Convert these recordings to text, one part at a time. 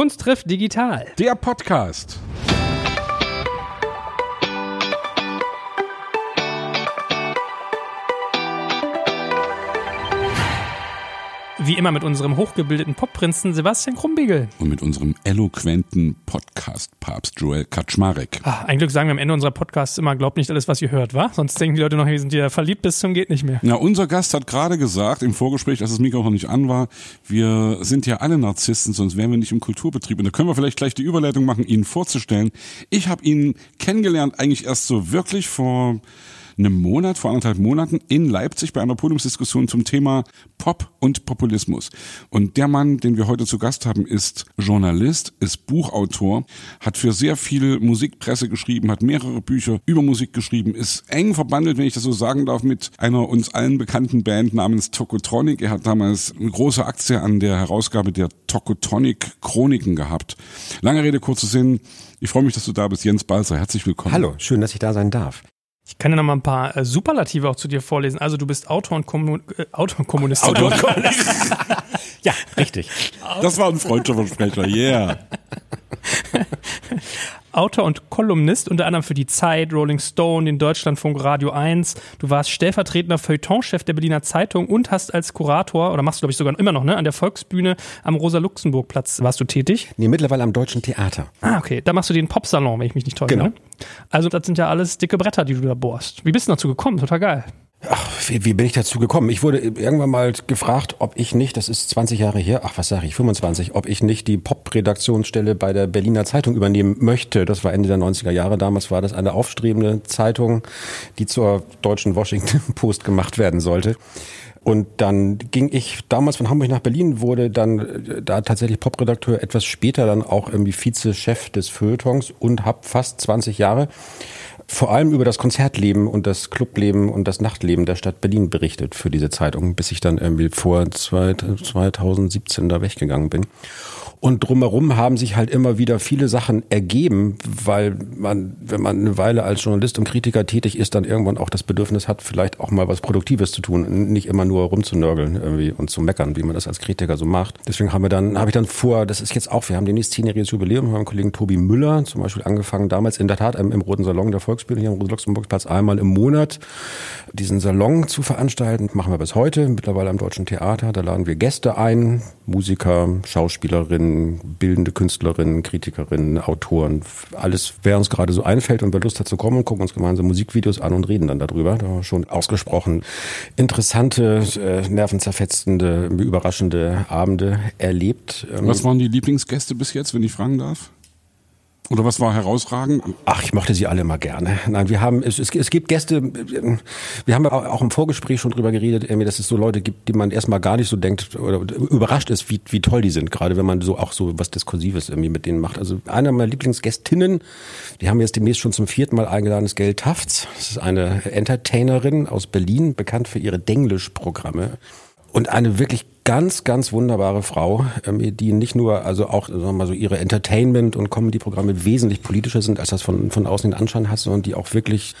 Kunst trifft digital. Der Podcast. Wie immer mit unserem hochgebildeten Popprinzen Sebastian Krumbiegel. Und mit unserem eloquenten Podcast-Papst Joel Kaczmarek. Ah, ein Glück sagen wir am Ende unserer Podcasts immer, glaubt nicht alles, was ihr hört, wa? Sonst denken die Leute noch, wir sind ja verliebt bis zum geht nicht mehr. Ja, unser Gast hat gerade gesagt im Vorgespräch, als das Mikro noch nicht an war, wir sind ja alle Narzissten, sonst wären wir nicht im Kulturbetrieb. Und da können wir vielleicht gleich die Überleitung machen, ihn vorzustellen. Ich habe ihn kennengelernt eigentlich erst so wirklich vor einem Monat, vor anderthalb Monaten in Leipzig bei einer Podiumsdiskussion zum Thema Pop und Populismus. Und der Mann, den wir heute zu Gast haben, ist Journalist, ist Buchautor, hat für sehr viel Musikpresse geschrieben, hat mehrere Bücher über Musik geschrieben, ist eng verbandelt, wenn ich das so sagen darf, mit einer uns allen bekannten Band namens Tokotronic. Er hat damals eine große Aktie an der Herausgabe der Tokotronic Chroniken gehabt. Lange Rede, kurzer Sinn. Ich freue mich, dass du da bist, Jens Balzer. Herzlich willkommen. Hallo, schön, dass ich da sein darf. Ich kann ja noch mal ein paar äh, Superlative auch zu dir vorlesen. Also du bist Autor und, Kommun äh, Autor und Kommunist. Autor und Kommunist. ja, richtig. Das war ein Freundschaftsversprecher, yeah. Autor und Kolumnist, unter anderem für die Zeit, Rolling Stone, den Deutschlandfunk Radio 1. Du warst stellvertretender Feuilletonchef der Berliner Zeitung und hast als Kurator, oder machst du glaube ich sogar immer noch, ne, an der Volksbühne am Rosa-Luxemburg-Platz warst du tätig? Nee, mittlerweile am Deutschen Theater. Ah, okay. Da machst du den Popsalon, wenn ich mich nicht täusche. Genau. Ne? Also das sind ja alles dicke Bretter, die du da bohrst. Wie bist du dazu gekommen? Total geil. Ach, wie, wie bin ich dazu gekommen? Ich wurde irgendwann mal gefragt, ob ich nicht, das ist 20 Jahre her, ach was sage ich, 25, ob ich nicht die Pop-Redaktionsstelle bei der Berliner Zeitung übernehmen möchte. Das war Ende der 90er Jahre. Damals war das eine aufstrebende Zeitung, die zur deutschen Washington Post gemacht werden sollte. Und dann ging ich damals von Hamburg nach Berlin, wurde dann äh, da tatsächlich Popredakteur, etwas später dann auch irgendwie Vize-Chef des Feuilletons und habe fast 20 Jahre vor allem über das Konzertleben und das Clubleben und das Nachtleben der Stadt Berlin berichtet für diese Zeitung, bis ich dann irgendwie vor 2017 da weggegangen bin. Und drumherum haben sich halt immer wieder viele Sachen ergeben, weil man, wenn man eine Weile als Journalist und Kritiker tätig ist, dann irgendwann auch das Bedürfnis hat, vielleicht auch mal was Produktives zu tun, nicht immer nur rumzunörgeln irgendwie und zu meckern, wie man das als Kritiker so macht. Deswegen haben wir dann, habe ich dann vor, das ist jetzt auch, wir haben demnächst zehnjähriges Jubiläum, wir haben Kollegen Tobi Müller zum Beispiel angefangen, damals in der Tat im, im Roten Salon der Volksbühne hier am Rosa-Luxemburg-Platz einmal im Monat diesen Salon zu veranstalten. Machen wir bis heute, mittlerweile am Deutschen Theater. Da laden wir Gäste ein, Musiker, Schauspielerinnen, bildende Künstlerinnen, Kritikerinnen, Autoren, alles, wer uns gerade so einfällt und wer Lust hat zu kommen, gucken uns gemeinsam Musikvideos an und reden dann darüber. Da schon ausgesprochen interessante, äh, nervenzerfetzende, überraschende Abende erlebt. Ähm, Was waren die Lieblingsgäste bis jetzt, wenn ich fragen darf? Oder was war herausragend? Ach, ich mochte sie alle immer gerne. Nein, wir haben, es, es, es gibt Gäste, wir haben auch im Vorgespräch schon drüber geredet, dass es so Leute gibt, die man erstmal gar nicht so denkt oder überrascht ist, wie, wie toll die sind, gerade wenn man so auch so was Diskursives irgendwie mit denen macht. Also einer meiner Lieblingsgästinnen, die haben wir jetzt demnächst schon zum vierten Mal eingeladen, ist Gail Tafts. Das ist eine Entertainerin aus Berlin, bekannt für ihre Denglisch-Programme. Und eine wirklich ganz, ganz wunderbare Frau, ähm, die nicht nur, also auch, sagen wir mal so, ihre Entertainment- und Comedy-Programme wesentlich politischer sind, als das von, von außen den Anschein hat, sondern die auch wirklich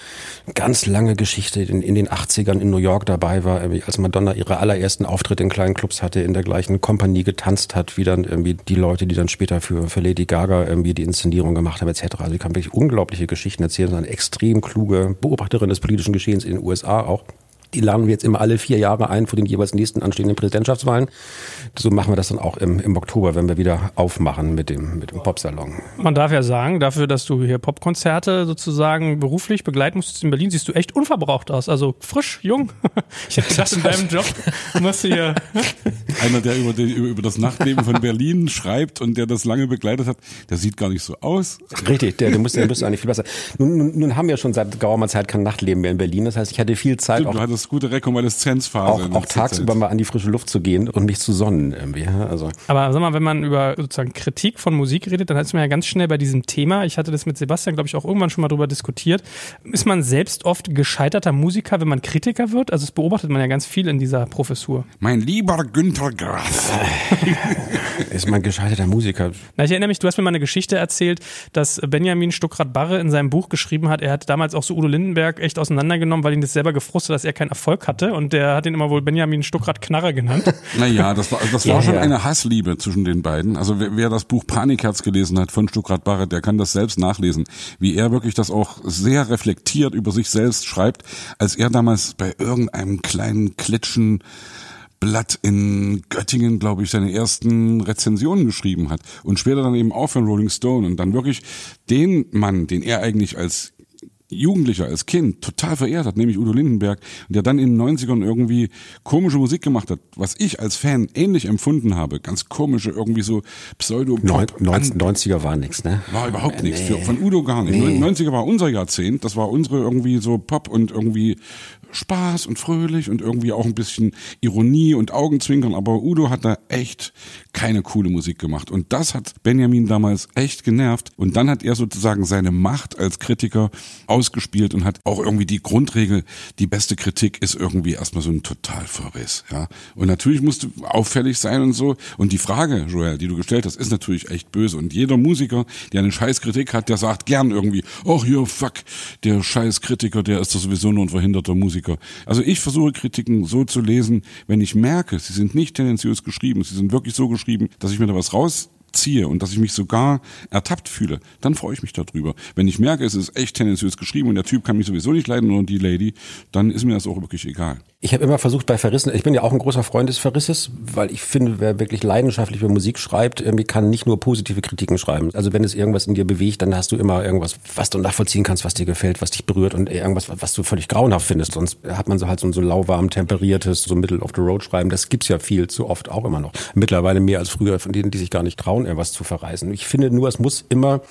ganz lange Geschichte in, in den 80ern in New York dabei war, als Madonna ihre allerersten Auftritte in kleinen Clubs hatte, in der gleichen Kompanie getanzt hat, wie dann irgendwie die Leute, die dann später für, für Lady Gaga irgendwie die Inszenierung gemacht haben, etc. Also die kann wirklich unglaubliche Geschichten erzählen, eine extrem kluge Beobachterin des politischen Geschehens in den USA auch. Die laden wir jetzt immer alle vier Jahre ein vor den jeweils nächsten anstehenden Präsidentschaftswahlen. So machen wir das dann auch im, im Oktober, wenn wir wieder aufmachen mit dem, mit dem Popsalon. Man darf ja sagen, dafür, dass du hier Popkonzerte sozusagen beruflich begleiten musstest in Berlin, siehst du echt unverbraucht aus. Also frisch, jung. Ich hätte gedacht, in deinem Job musst du hier. Einer, der über, den, über das Nachtleben von Berlin schreibt und der das lange begleitet hat, der sieht gar nicht so aus. Richtig, der, der, muss, der müsste eigentlich viel besser. Nun, nun, nun haben wir schon seit geraumer Zeit kein Nachtleben mehr in Berlin. Das heißt, ich hatte viel Zeit. Stimmt, auch, hattest gute Rekonvaleszenzphase. Auch, auch tagsüber mal an die frische Luft zu gehen und mich zu sonnen irgendwie. Also. Aber sag mal, wenn man über sozusagen Kritik von Musik redet, dann ist man ja ganz schnell bei diesem Thema. Ich hatte das mit Sebastian, glaube ich, auch irgendwann schon mal drüber diskutiert. Ist man selbst oft gescheiterter Musiker, wenn man Kritiker wird? Also das beobachtet man ja ganz viel in dieser Professur. Mein lieber Günther Grass. ist man gescheiterter Musiker? Na, ich erinnere mich, du hast mir mal eine Geschichte erzählt, dass Benjamin Stuckrad-Barre in seinem Buch geschrieben hat, er hat damals auch so Udo Lindenberg echt auseinandergenommen, weil ihn das selber gefrustet, dass er kein Erfolg hatte und der hat ihn immer wohl Benjamin Stuckrad Knarre genannt. Naja, das war, das war ja, schon ja. eine Hassliebe zwischen den beiden. Also wer, wer das Buch Panikherz gelesen hat von Stuckrad Barrett, der kann das selbst nachlesen, wie er wirklich das auch sehr reflektiert über sich selbst schreibt, als er damals bei irgendeinem kleinen Klitschen Blatt in Göttingen, glaube ich, seine ersten Rezensionen geschrieben hat und später dann eben auch für Rolling Stone und dann wirklich den Mann, den er eigentlich als Jugendlicher, als Kind total verehrt hat, nämlich Udo Lindenberg, der dann in den 90ern irgendwie komische Musik gemacht hat, was ich als Fan ähnlich empfunden habe. Ganz komische, irgendwie so pseudo Neun, 90er war nix, ne? War überhaupt nichts. Nee. Von Udo gar nicht. Nee. 90er war unser Jahrzehnt, das war unsere irgendwie so Pop und irgendwie Spaß und fröhlich und irgendwie auch ein bisschen Ironie und Augenzwinkern, aber Udo hat da echt keine coole Musik gemacht. Und das hat Benjamin damals echt genervt. Und dann hat er sozusagen seine Macht als Kritiker ausgespielt und hat auch irgendwie die Grundregel, die beste Kritik ist irgendwie erstmal so ein Totalverriss. Ja? Und natürlich musst du auffällig sein und so. Und die Frage, Joel, die du gestellt hast, ist natürlich echt böse. Und jeder Musiker, der eine Scheißkritik hat, der sagt gern irgendwie, oh hier, fuck, der Scheißkritiker, der ist doch sowieso nur ein verhinderter Musiker. Also ich versuche Kritiken so zu lesen, wenn ich merke, sie sind nicht tendenziös geschrieben, sie sind wirklich so geschrieben, dass ich mir da was rausziehe und dass ich mich sogar ertappt fühle, dann freue ich mich darüber. Wenn ich merke, es ist echt tendenziös geschrieben und der Typ kann mich sowieso nicht leiden oder die Lady, dann ist mir das auch wirklich egal. Ich habe immer versucht bei Verrissen, ich bin ja auch ein großer Freund des Verrisses, weil ich finde, wer wirklich leidenschaftlich über Musik schreibt, irgendwie kann nicht nur positive Kritiken schreiben. Also wenn es irgendwas in dir bewegt, dann hast du immer irgendwas, was du nachvollziehen kannst, was dir gefällt, was dich berührt und irgendwas, was du völlig grauenhaft findest. Sonst hat man so halt so ein so lauwarm temperiertes, so Middle of the Road schreiben. Das gibt's ja viel zu oft auch immer noch. Mittlerweile mehr als früher von denen, die sich gar nicht trauen, irgendwas zu verreißen. Ich finde nur, es muss immer,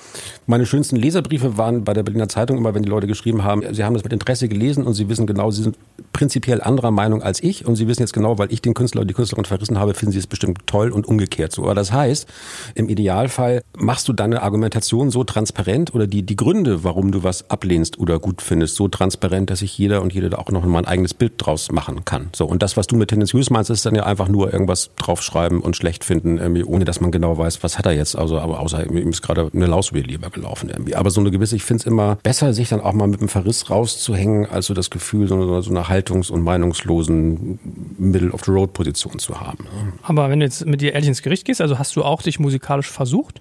meine schönsten Leserbriefe waren bei der Berliner Zeitung immer, wenn die Leute geschrieben haben, sie haben das mit Interesse gelesen und sie wissen genau, sie sind prinzipiell anderer Meinung als ich und Sie wissen jetzt genau, weil ich den Künstler oder die Künstlerin verrissen habe, finden Sie es bestimmt toll und umgekehrt so. Aber das heißt, im Idealfall machst du deine Argumentation so transparent oder die, die Gründe, warum du was ablehnst oder gut findest, so transparent, dass sich jeder und jede da auch noch mal ein eigenes Bild draus machen kann. So. Und das, was du mit tendenziös meinst, ist dann ja einfach nur irgendwas draufschreiben und schlecht finden, irgendwie, ohne dass man genau weiß, was hat er jetzt. Also, aber außer ihm ist gerade eine Laus über lieber gelaufen irgendwie. Aber so eine gewisse, ich finde es immer besser, sich dann auch mal mit einem Verriss rauszuhängen, als so das Gefühl, so, so eine Haltungs- und meinungslosen Middle-of-the-Road-Position zu haben. Aber wenn du jetzt mit dir ehrlich ins Gericht gehst, also hast du auch dich musikalisch versucht?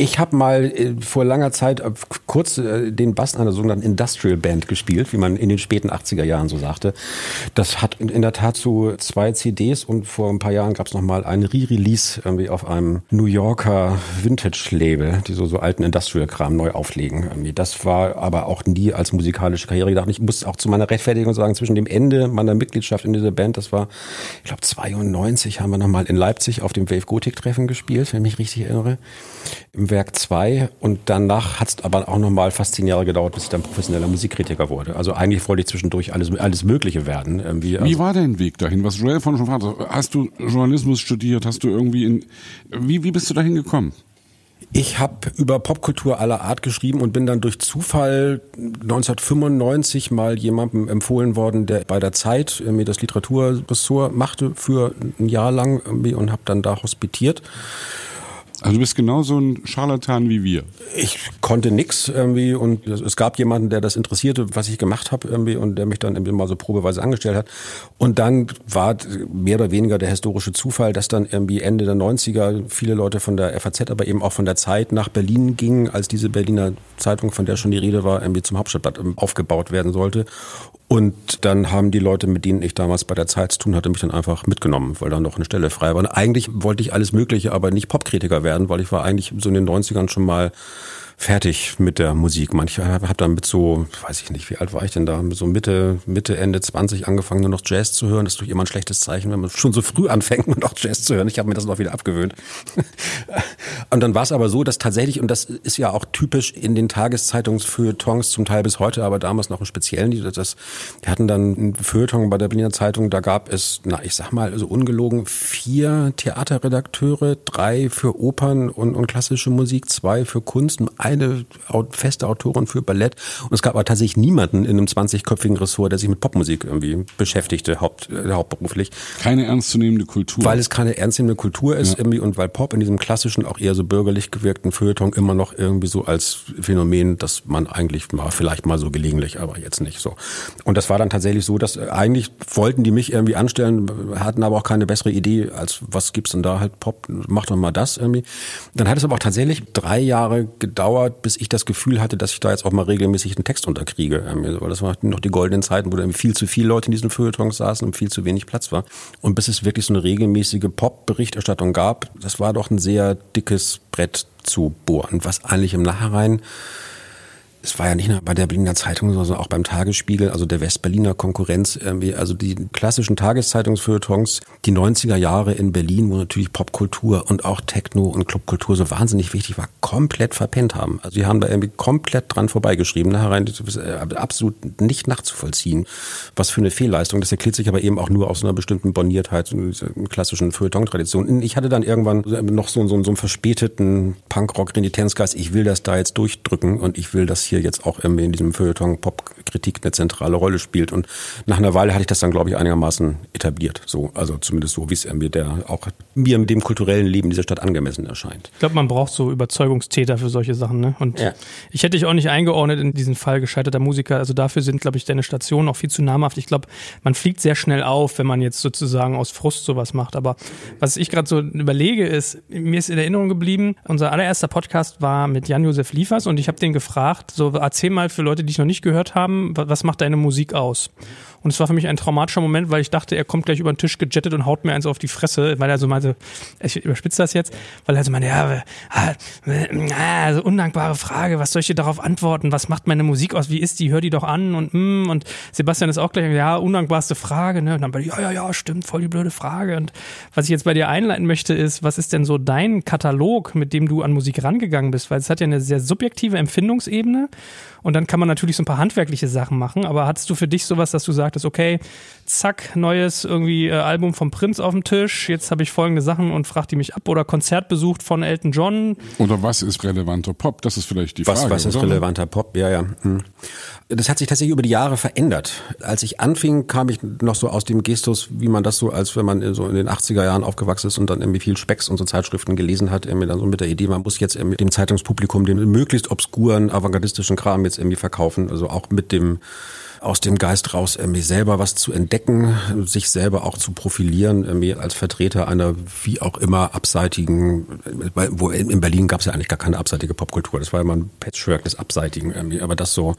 Ich habe mal äh, vor langer Zeit äh, kurz äh, den Bass einer sogenannten Industrial Band gespielt, wie man in den späten 80er Jahren so sagte. Das hat in, der Tat so zwei CDs und vor ein paar Jahren gab es noch mal ein Re-Release irgendwie auf einem New Yorker Vintage-Label, die so, so alten Industrial-Kram neu auflegen. Das war aber auch nie als musikalische Karriere gedacht. Ich muss auch zu meiner Rechtfertigung sagen, zwischen dem Ende meiner Mitgliedschaft in dieser Band, das war, ich glaube 92, haben wir noch mal in Leipzig auf dem Wave Gothic Treffen gespielt, wenn ich mich richtig erinnere. Im Werk 2 und danach hat es aber auch nochmal fast zehn Jahre gedauert, bis ich dann professioneller Musikkritiker wurde. Also eigentlich wollte ich zwischendurch alles, alles Mögliche werden. Irgendwie. Also wie war dein Weg dahin? Was Joel von schon fragte, hast du Journalismus studiert? Hast du irgendwie in, wie, wie bist du dahin gekommen? Ich habe über Popkultur aller Art geschrieben und bin dann durch Zufall 1995 mal jemandem empfohlen worden, der bei der Zeit mir das Literaturressort machte für ein Jahr lang und habe dann da hospitiert. Also du bist genauso ein Scharlatan wie wir. Ich konnte nix irgendwie und es gab jemanden, der das interessierte, was ich gemacht habe irgendwie und der mich dann irgendwie mal so probeweise angestellt hat. Und dann war mehr oder weniger der historische Zufall, dass dann irgendwie Ende der 90er viele Leute von der FAZ, aber eben auch von der Zeit nach Berlin gingen, als diese Berliner Zeitung, von der schon die Rede war, irgendwie zum Hauptstadtblatt aufgebaut werden sollte. Und dann haben die Leute, mit denen ich damals bei der Zeit zu tun hatte, mich dann einfach mitgenommen, weil da noch eine Stelle frei war. Und eigentlich wollte ich alles Mögliche, aber nicht Popkritiker werden, weil ich war eigentlich so in den 90ern schon mal fertig mit der Musik. Manche habe dann mit so, weiß ich nicht, wie alt war ich denn da, so Mitte, Mitte, Ende 20 angefangen, nur noch Jazz zu hören. Das ist doch immer ein schlechtes Zeichen, wenn man schon so früh anfängt, nur noch Jazz zu hören. Ich habe mir das noch wieder abgewöhnt. und dann war es aber so, dass tatsächlich, und das ist ja auch typisch in den Tageszeitungsfeuilletons zum Teil bis heute, aber damals noch im Speziellen, die, das, wir hatten dann ein Feuilleton bei der Berliner Zeitung, da gab es, na, ich sag mal, so ungelogen, vier Theaterredakteure, drei für Opern und, und klassische Musik, zwei für Kunst, eine feste Autorin für Ballett. Und es gab aber tatsächlich niemanden in einem 20-köpfigen Ressort, der sich mit Popmusik irgendwie beschäftigte, haupt, äh, hauptberuflich. Keine ernstzunehmende Kultur. Weil es keine ernstzunehmende Kultur ist ja. irgendwie und weil Pop in diesem klassischen, auch eher so bürgerlich gewirkten Feuilleton immer noch irgendwie so als Phänomen, dass man eigentlich mal, vielleicht mal so gelegentlich, aber jetzt nicht so. Und das war dann tatsächlich so, dass äh, eigentlich wollten die mich irgendwie anstellen, hatten aber auch keine bessere Idee, als was gibt's denn da halt Pop, mach doch mal das irgendwie. Dann hat es aber auch tatsächlich drei Jahre gedauert, bis ich das Gefühl hatte, dass ich da jetzt auch mal regelmäßig einen Text unterkriege. Weil das waren noch die goldenen Zeiten, wo da viel zu viele Leute in diesen Feuilletons saßen und viel zu wenig Platz war. Und bis es wirklich so eine regelmäßige Pop-Berichterstattung gab, das war doch ein sehr dickes Brett zu bohren, was eigentlich im Nachhinein es war ja nicht nur bei der Berliner Zeitung, sondern auch beim Tagesspiegel, also der Westberliner Konkurrenz, irgendwie, also die klassischen Tageszeitungsfeuilletons, die 90er Jahre in Berlin, wo natürlich Popkultur und auch Techno und Clubkultur so wahnsinnig wichtig war, komplett verpennt haben. Also die haben da irgendwie komplett dran vorbeigeschrieben, nachher äh, absolut nicht nachzuvollziehen, was für eine Fehlleistung. Das erklärt sich aber eben auch nur aus einer bestimmten Boniertheit, einer klassischen Feuilleton-Tradition. Ich hatte dann irgendwann noch so, so, so einen verspäteten Punkrock-Renitenzgeist, ich will das da jetzt durchdrücken und ich will das hier jetzt auch irgendwie in diesem Feuilleton Popkritik eine zentrale Rolle spielt. Und nach einer Weile hatte ich das dann, glaube ich, einigermaßen etabliert. So, also zumindest so, wie es irgendwie der auch mir mit dem kulturellen Leben dieser Stadt angemessen erscheint. Ich glaube, man braucht so Überzeugungstäter für solche Sachen. Ne? Und ja. ich hätte dich auch nicht eingeordnet in diesen Fall gescheiterter Musiker. Also dafür sind, glaube ich, deine Stationen auch viel zu namhaft. Ich glaube, man fliegt sehr schnell auf, wenn man jetzt sozusagen aus Frust sowas macht. Aber was ich gerade so überlege, ist, mir ist in Erinnerung geblieben, unser allererster Podcast war mit Jan-Josef Liefers und ich habe den gefragt, so erzähl mal für Leute, die es noch nicht gehört haben, was macht deine Musik aus? Und es war für mich ein traumatischer Moment, weil ich dachte, er kommt gleich über den Tisch gejettet und haut mir eins auf die Fresse, weil er so meinte, ich überspitze das jetzt, weil er so meinte, ja, also undankbare Frage, was soll ich dir darauf antworten? Was macht meine Musik aus? Wie ist die? Hör die doch an und mm, und Sebastian ist auch gleich, ja, undankbarste Frage, ne? Und dann bei ja, ja, ja, stimmt, voll die blöde Frage. Und was ich jetzt bei dir einleiten möchte, ist, was ist denn so dein Katalog, mit dem du an Musik rangegangen bist? Weil es hat ja eine sehr subjektive Empfindungsebene und dann kann man natürlich so ein paar handwerkliche Sachen machen. Aber hattest du für dich sowas, dass du sagtest, okay, zack, neues irgendwie äh, Album vom Prinz auf dem Tisch, jetzt habe ich folgende Sachen und fragt die mich ab oder Konzert besucht von Elton John? Oder was ist relevanter Pop? Das ist vielleicht die Frage. Was, was ist oder? relevanter Pop? Ja, ja. Hm. Das hat sich tatsächlich über die Jahre verändert. Als ich anfing, kam ich noch so aus dem Gestus, wie man das so, als wenn man so in den 80er Jahren aufgewachsen ist und dann irgendwie viel Specks und so Zeitschriften gelesen hat, irgendwie dann so mit der Idee, man muss jetzt mit dem Zeitungspublikum den möglichst obskuren, avantgardistischen Kram jetzt irgendwie verkaufen. Also auch mit dem aus dem Geist raus, irgendwie selber was zu entdecken, sich selber auch zu profilieren, irgendwie als Vertreter einer wie auch immer abseitigen, wo in Berlin gab es ja eigentlich gar keine abseitige Popkultur. Das war immer ein Patchwork des Abseitigen irgendwie. Aber das so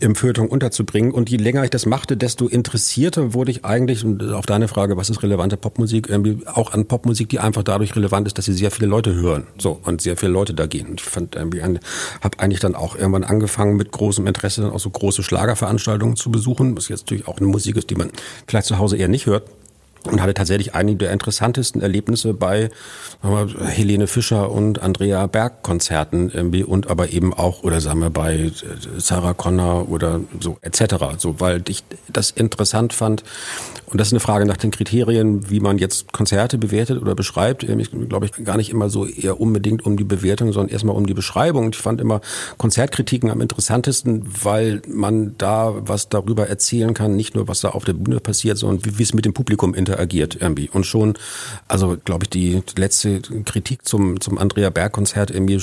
im Feuilleton unterzubringen. Und je länger ich das machte, desto interessierter wurde ich eigentlich, und auf deine Frage, was ist relevante Popmusik, irgendwie auch an Popmusik, die einfach dadurch relevant ist, dass sie sehr viele Leute hören. So, und sehr viele Leute da gehen. Ich fand irgendwie, habe eigentlich dann auch irgendwann angefangen mit großem Interesse dann auch so große Schlagerveranstaltungen zu besuchen, was jetzt natürlich auch eine Musik ist, die man vielleicht zu Hause eher nicht hört und hatte tatsächlich einige der interessantesten Erlebnisse bei Helene Fischer und Andrea Berg Konzerten irgendwie und aber eben auch oder sagen wir bei äh, Sarah Connor oder so etc. So weil ich das interessant fand und das ist eine Frage nach den Kriterien, wie man jetzt Konzerte bewertet oder beschreibt. Ich glaube ich gar nicht immer so eher unbedingt um die Bewertung, sondern erstmal um die Beschreibung. Ich fand immer Konzertkritiken am interessantesten, weil man da was darüber erzählen kann, nicht nur was da auf der Bühne passiert, sondern wie, wie es mit dem Publikum interagiert irgendwie. Und schon, also glaube ich, die letzte Kritik zum, zum Andrea Berg Konzert irgendwie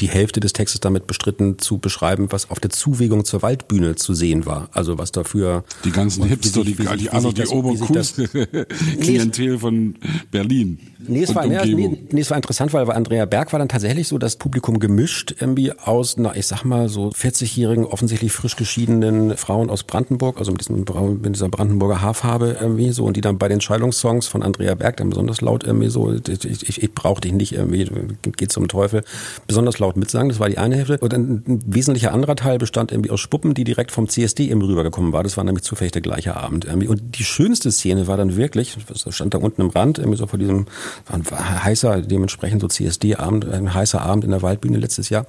die Hälfte des Textes damit bestritten zu beschreiben, was auf der Zuwegung zur Waldbühne zu sehen war. Also was dafür die ganzen Hipster, die, die, die die Oberkurs-Klientel von Berlin. Nee es, war, nee, nee, es war interessant, weil bei Andrea Berg war dann tatsächlich so das Publikum gemischt irgendwie aus, na, ich sag mal, so 40-jährigen, offensichtlich frisch geschiedenen Frauen aus Brandenburg, also mit, diesem, mit dieser Brandenburger Haarfarbe irgendwie so, und die dann bei den Scheidungssongs von Andrea Berg dann besonders laut irgendwie so, ich, ich, ich brauche dich nicht irgendwie, geht zum Teufel, besonders laut mitsagen, das war die eine Hälfte. Und ein, ein wesentlicher anderer Teil bestand irgendwie aus Spuppen, die direkt vom CSD eben rübergekommen war. Das war nämlich zufällig der gleiche Abend irgendwie. Und die schönste Szene war dann wirklich, das stand da unten im Rand, irgendwie so vor diesem, war ein heißer, dementsprechend so CSD-Abend, ein heißer Abend in der Waldbühne letztes Jahr.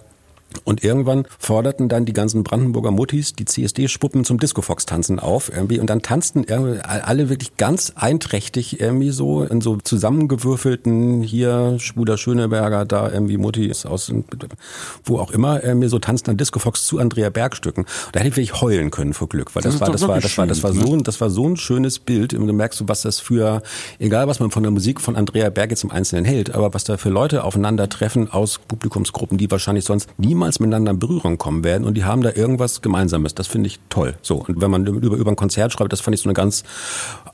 Und irgendwann forderten dann die ganzen Brandenburger Muttis die CSD-Spuppen zum Disco-Fox-Tanzen auf irgendwie. Und dann tanzten irgendwie alle wirklich ganz einträchtig irgendwie so in so zusammengewürfelten hier Schwuler Schöneberger, da irgendwie Muttis aus wo auch immer irgendwie so tanzten dann Disco-Fox zu Andrea Bergstücken. Und da hätte ich wirklich heulen können vor Glück, weil das, das war, das war, das war, das war so ein, das war so ein schönes Bild. Und du merkst so, was das für, egal was man von der Musik von Andrea Berg jetzt im Einzelnen hält, aber was da für Leute aufeinandertreffen aus Publikumsgruppen, die wahrscheinlich sonst niemals niemals miteinander in Berührung kommen werden und die haben da irgendwas Gemeinsames. Das finde ich toll. So. Und wenn man über, über ein Konzert schreibt, das fand ich so eine ganz,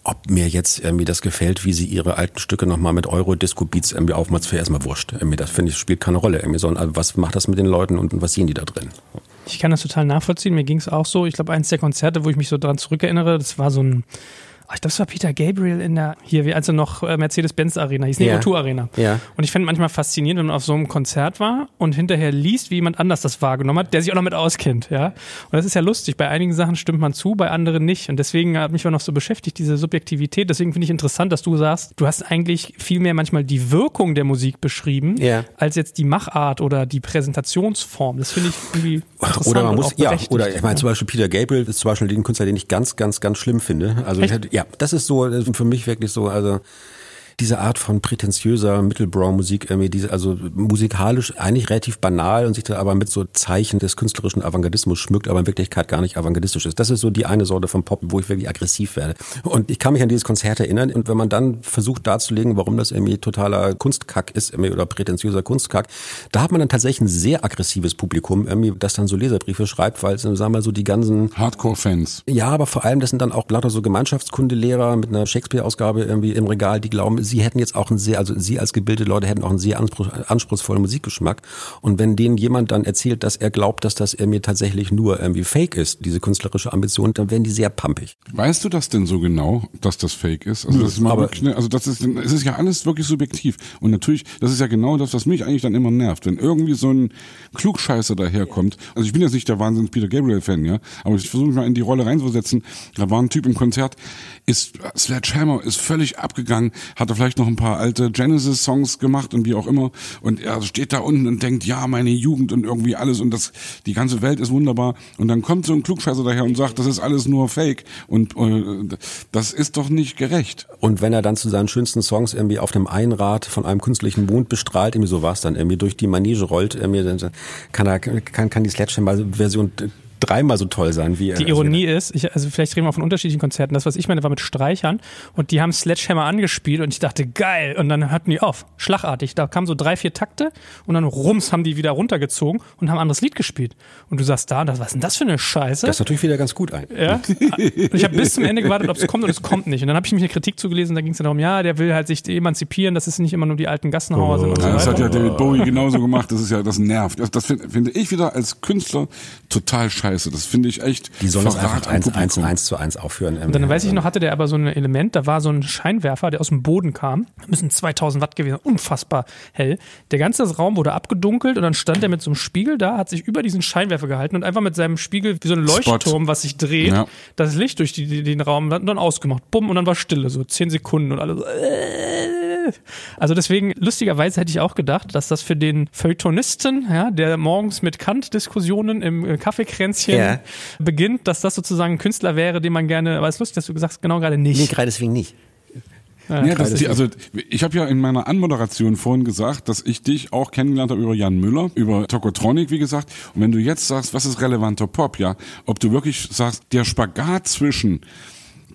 ob mir jetzt irgendwie das gefällt, wie sie ihre alten Stücke nochmal mit Euro-Disco-Beats irgendwie aufmacht, für erstmal wurscht. Irgendwie, das finde ich, spielt keine Rolle. Irgendwie, sondern also was macht das mit den Leuten und was sehen die da drin? Ich kann das total nachvollziehen. Mir ging es auch so. Ich glaube, eins der Konzerte, wo ich mich so dran zurückerinnere, das war so ein Ah, ich glaube, es war Peter Gabriel in der, hier, wie als er noch äh, Mercedes-Benz Arena hieß, nee, ja. O2 Arena. Ja. Und ich fände manchmal faszinierend, wenn man auf so einem Konzert war und hinterher liest, wie jemand anders das wahrgenommen hat, der sich auch noch mit auskennt, ja. Und das ist ja lustig. Bei einigen Sachen stimmt man zu, bei anderen nicht. Und deswegen hat mich auch noch so beschäftigt, diese Subjektivität. Deswegen finde ich interessant, dass du sagst, du hast eigentlich viel mehr manchmal die Wirkung der Musik beschrieben, ja. als jetzt die Machart oder die Präsentationsform. Das finde ich irgendwie interessant. Oder man muss, ja, oder ich meine zum Beispiel Peter Gabriel ist zum Beispiel den Künstler, den ich ganz, ganz, ganz schlimm finde. Also ich hätte, ja, das ist so für mich wirklich so, also diese Art von prätentiöser Mittelbrow-Musik, irgendwie diese, also musikalisch eigentlich relativ banal und sich da aber mit so Zeichen des künstlerischen Avantgardismus schmückt, aber in Wirklichkeit gar nicht avantgardistisch ist. Das ist so die eine Sorte von Pop, wo ich wirklich aggressiv werde. Und ich kann mich an dieses Konzert erinnern und wenn man dann versucht darzulegen, warum das irgendwie totaler Kunstkack ist irgendwie, oder prätentiöser Kunstkack, da hat man dann tatsächlich ein sehr aggressives Publikum, irgendwie, das dann so Leserbriefe schreibt, weil, sagen wir mal, so die ganzen Hardcore-Fans. Ja, aber vor allem, das sind dann auch lauter so Gemeinschaftskundelehrer mit einer Shakespeare-Ausgabe irgendwie im Regal, die glauben, sie hätten jetzt auch einen sehr, also Sie als gebildete Leute hätten auch einen sehr anspruch, anspruchsvollen Musikgeschmack. Und wenn denen jemand dann erzählt, dass er glaubt, dass das irgendwie tatsächlich nur irgendwie Fake ist, diese künstlerische Ambition, dann werden die sehr pampig. Weißt du das denn so genau, dass das Fake ist? Also das ist mal wirklich, ne, also das ist, es ist ja alles wirklich subjektiv. Und natürlich, das ist ja genau das, was mich eigentlich dann immer nervt, wenn irgendwie so ein Klugscheißer daherkommt. Also ich bin jetzt nicht der Wahnsinns Peter Gabriel Fan, ja, aber ich versuche mich mal in die Rolle reinzusetzen. Da war ein Typ im Konzert, ist Sledgehammer, ist völlig abgegangen, hatte vielleicht noch ein paar alte Genesis-Songs gemacht und wie auch immer. Und er steht da unten und denkt, ja, meine Jugend und irgendwie alles und das, die ganze Welt ist wunderbar. Und dann kommt so ein Klugscheißer daher und sagt, das ist alles nur Fake. Und äh, das ist doch nicht gerecht. Und wenn er dann zu seinen schönsten Songs irgendwie auf dem Einrad von einem künstlichen Mond bestrahlt, irgendwie so war es dann, irgendwie durch die Manege rollt, irgendwie, dann kann er, kann, kann die Sledgehammer-Version dreimal so toll sein wie er. Die Ironie ist, ich, also vielleicht reden wir von unterschiedlichen Konzerten. Das, was ich meine, war mit Streichern und die haben Sledgehammer angespielt und ich dachte, geil. Und dann hörten die auf, schlagartig. Da kamen so drei, vier Takte und dann rums haben die wieder runtergezogen und haben ein anderes Lied gespielt. Und du sagst da, was ist denn das für eine Scheiße? Das ist natürlich wieder ganz gut ein. Ja. Und ich habe bis zum Ende gewartet, ob es kommt und es kommt nicht. Und dann habe ich mich eine Kritik zugelesen, da ging es ja darum, ja, der will halt sich emanzipieren, dass es nicht immer nur die alten Gassenhauer oh. sind und ja, Das hat ja David Bowie genauso gemacht. Das ist ja, das nervt. Das, das finde find ich wieder als Künstler total scheiße. Das finde ich echt. Die sollen es einfach eins, eins, eins zu eins aufführen. Und dann weiß ich noch, hatte der aber so ein Element, da war so ein Scheinwerfer, der aus dem Boden kam. Müssen 2000 Watt gewesen, unfassbar hell. Der ganze Raum wurde abgedunkelt und dann stand er mit so einem Spiegel da, hat sich über diesen Scheinwerfer gehalten und einfach mit seinem Spiegel wie so ein Leuchtturm, Spot. was sich dreht, ja. das Licht durch die, den Raum dann ausgemacht. Bumm, und dann war Stille, so zehn Sekunden und alle so. Äh, also deswegen, lustigerweise hätte ich auch gedacht, dass das für den Feuilletonisten, ja, der morgens mit Kant-Diskussionen im äh, Kaffeekränzchen ja. beginnt, dass das sozusagen ein Künstler wäre, den man gerne, aber es ist lustig, dass du gesagt hast, genau gerade nicht. Nee, gerade deswegen nicht. Ja, ja das, die, also ich habe ja in meiner Anmoderation vorhin gesagt, dass ich dich auch kennengelernt habe über Jan Müller, über Tokotronic, wie gesagt. Und wenn du jetzt sagst, was ist relevanter Pop, ja, ob du wirklich sagst, der Spagat zwischen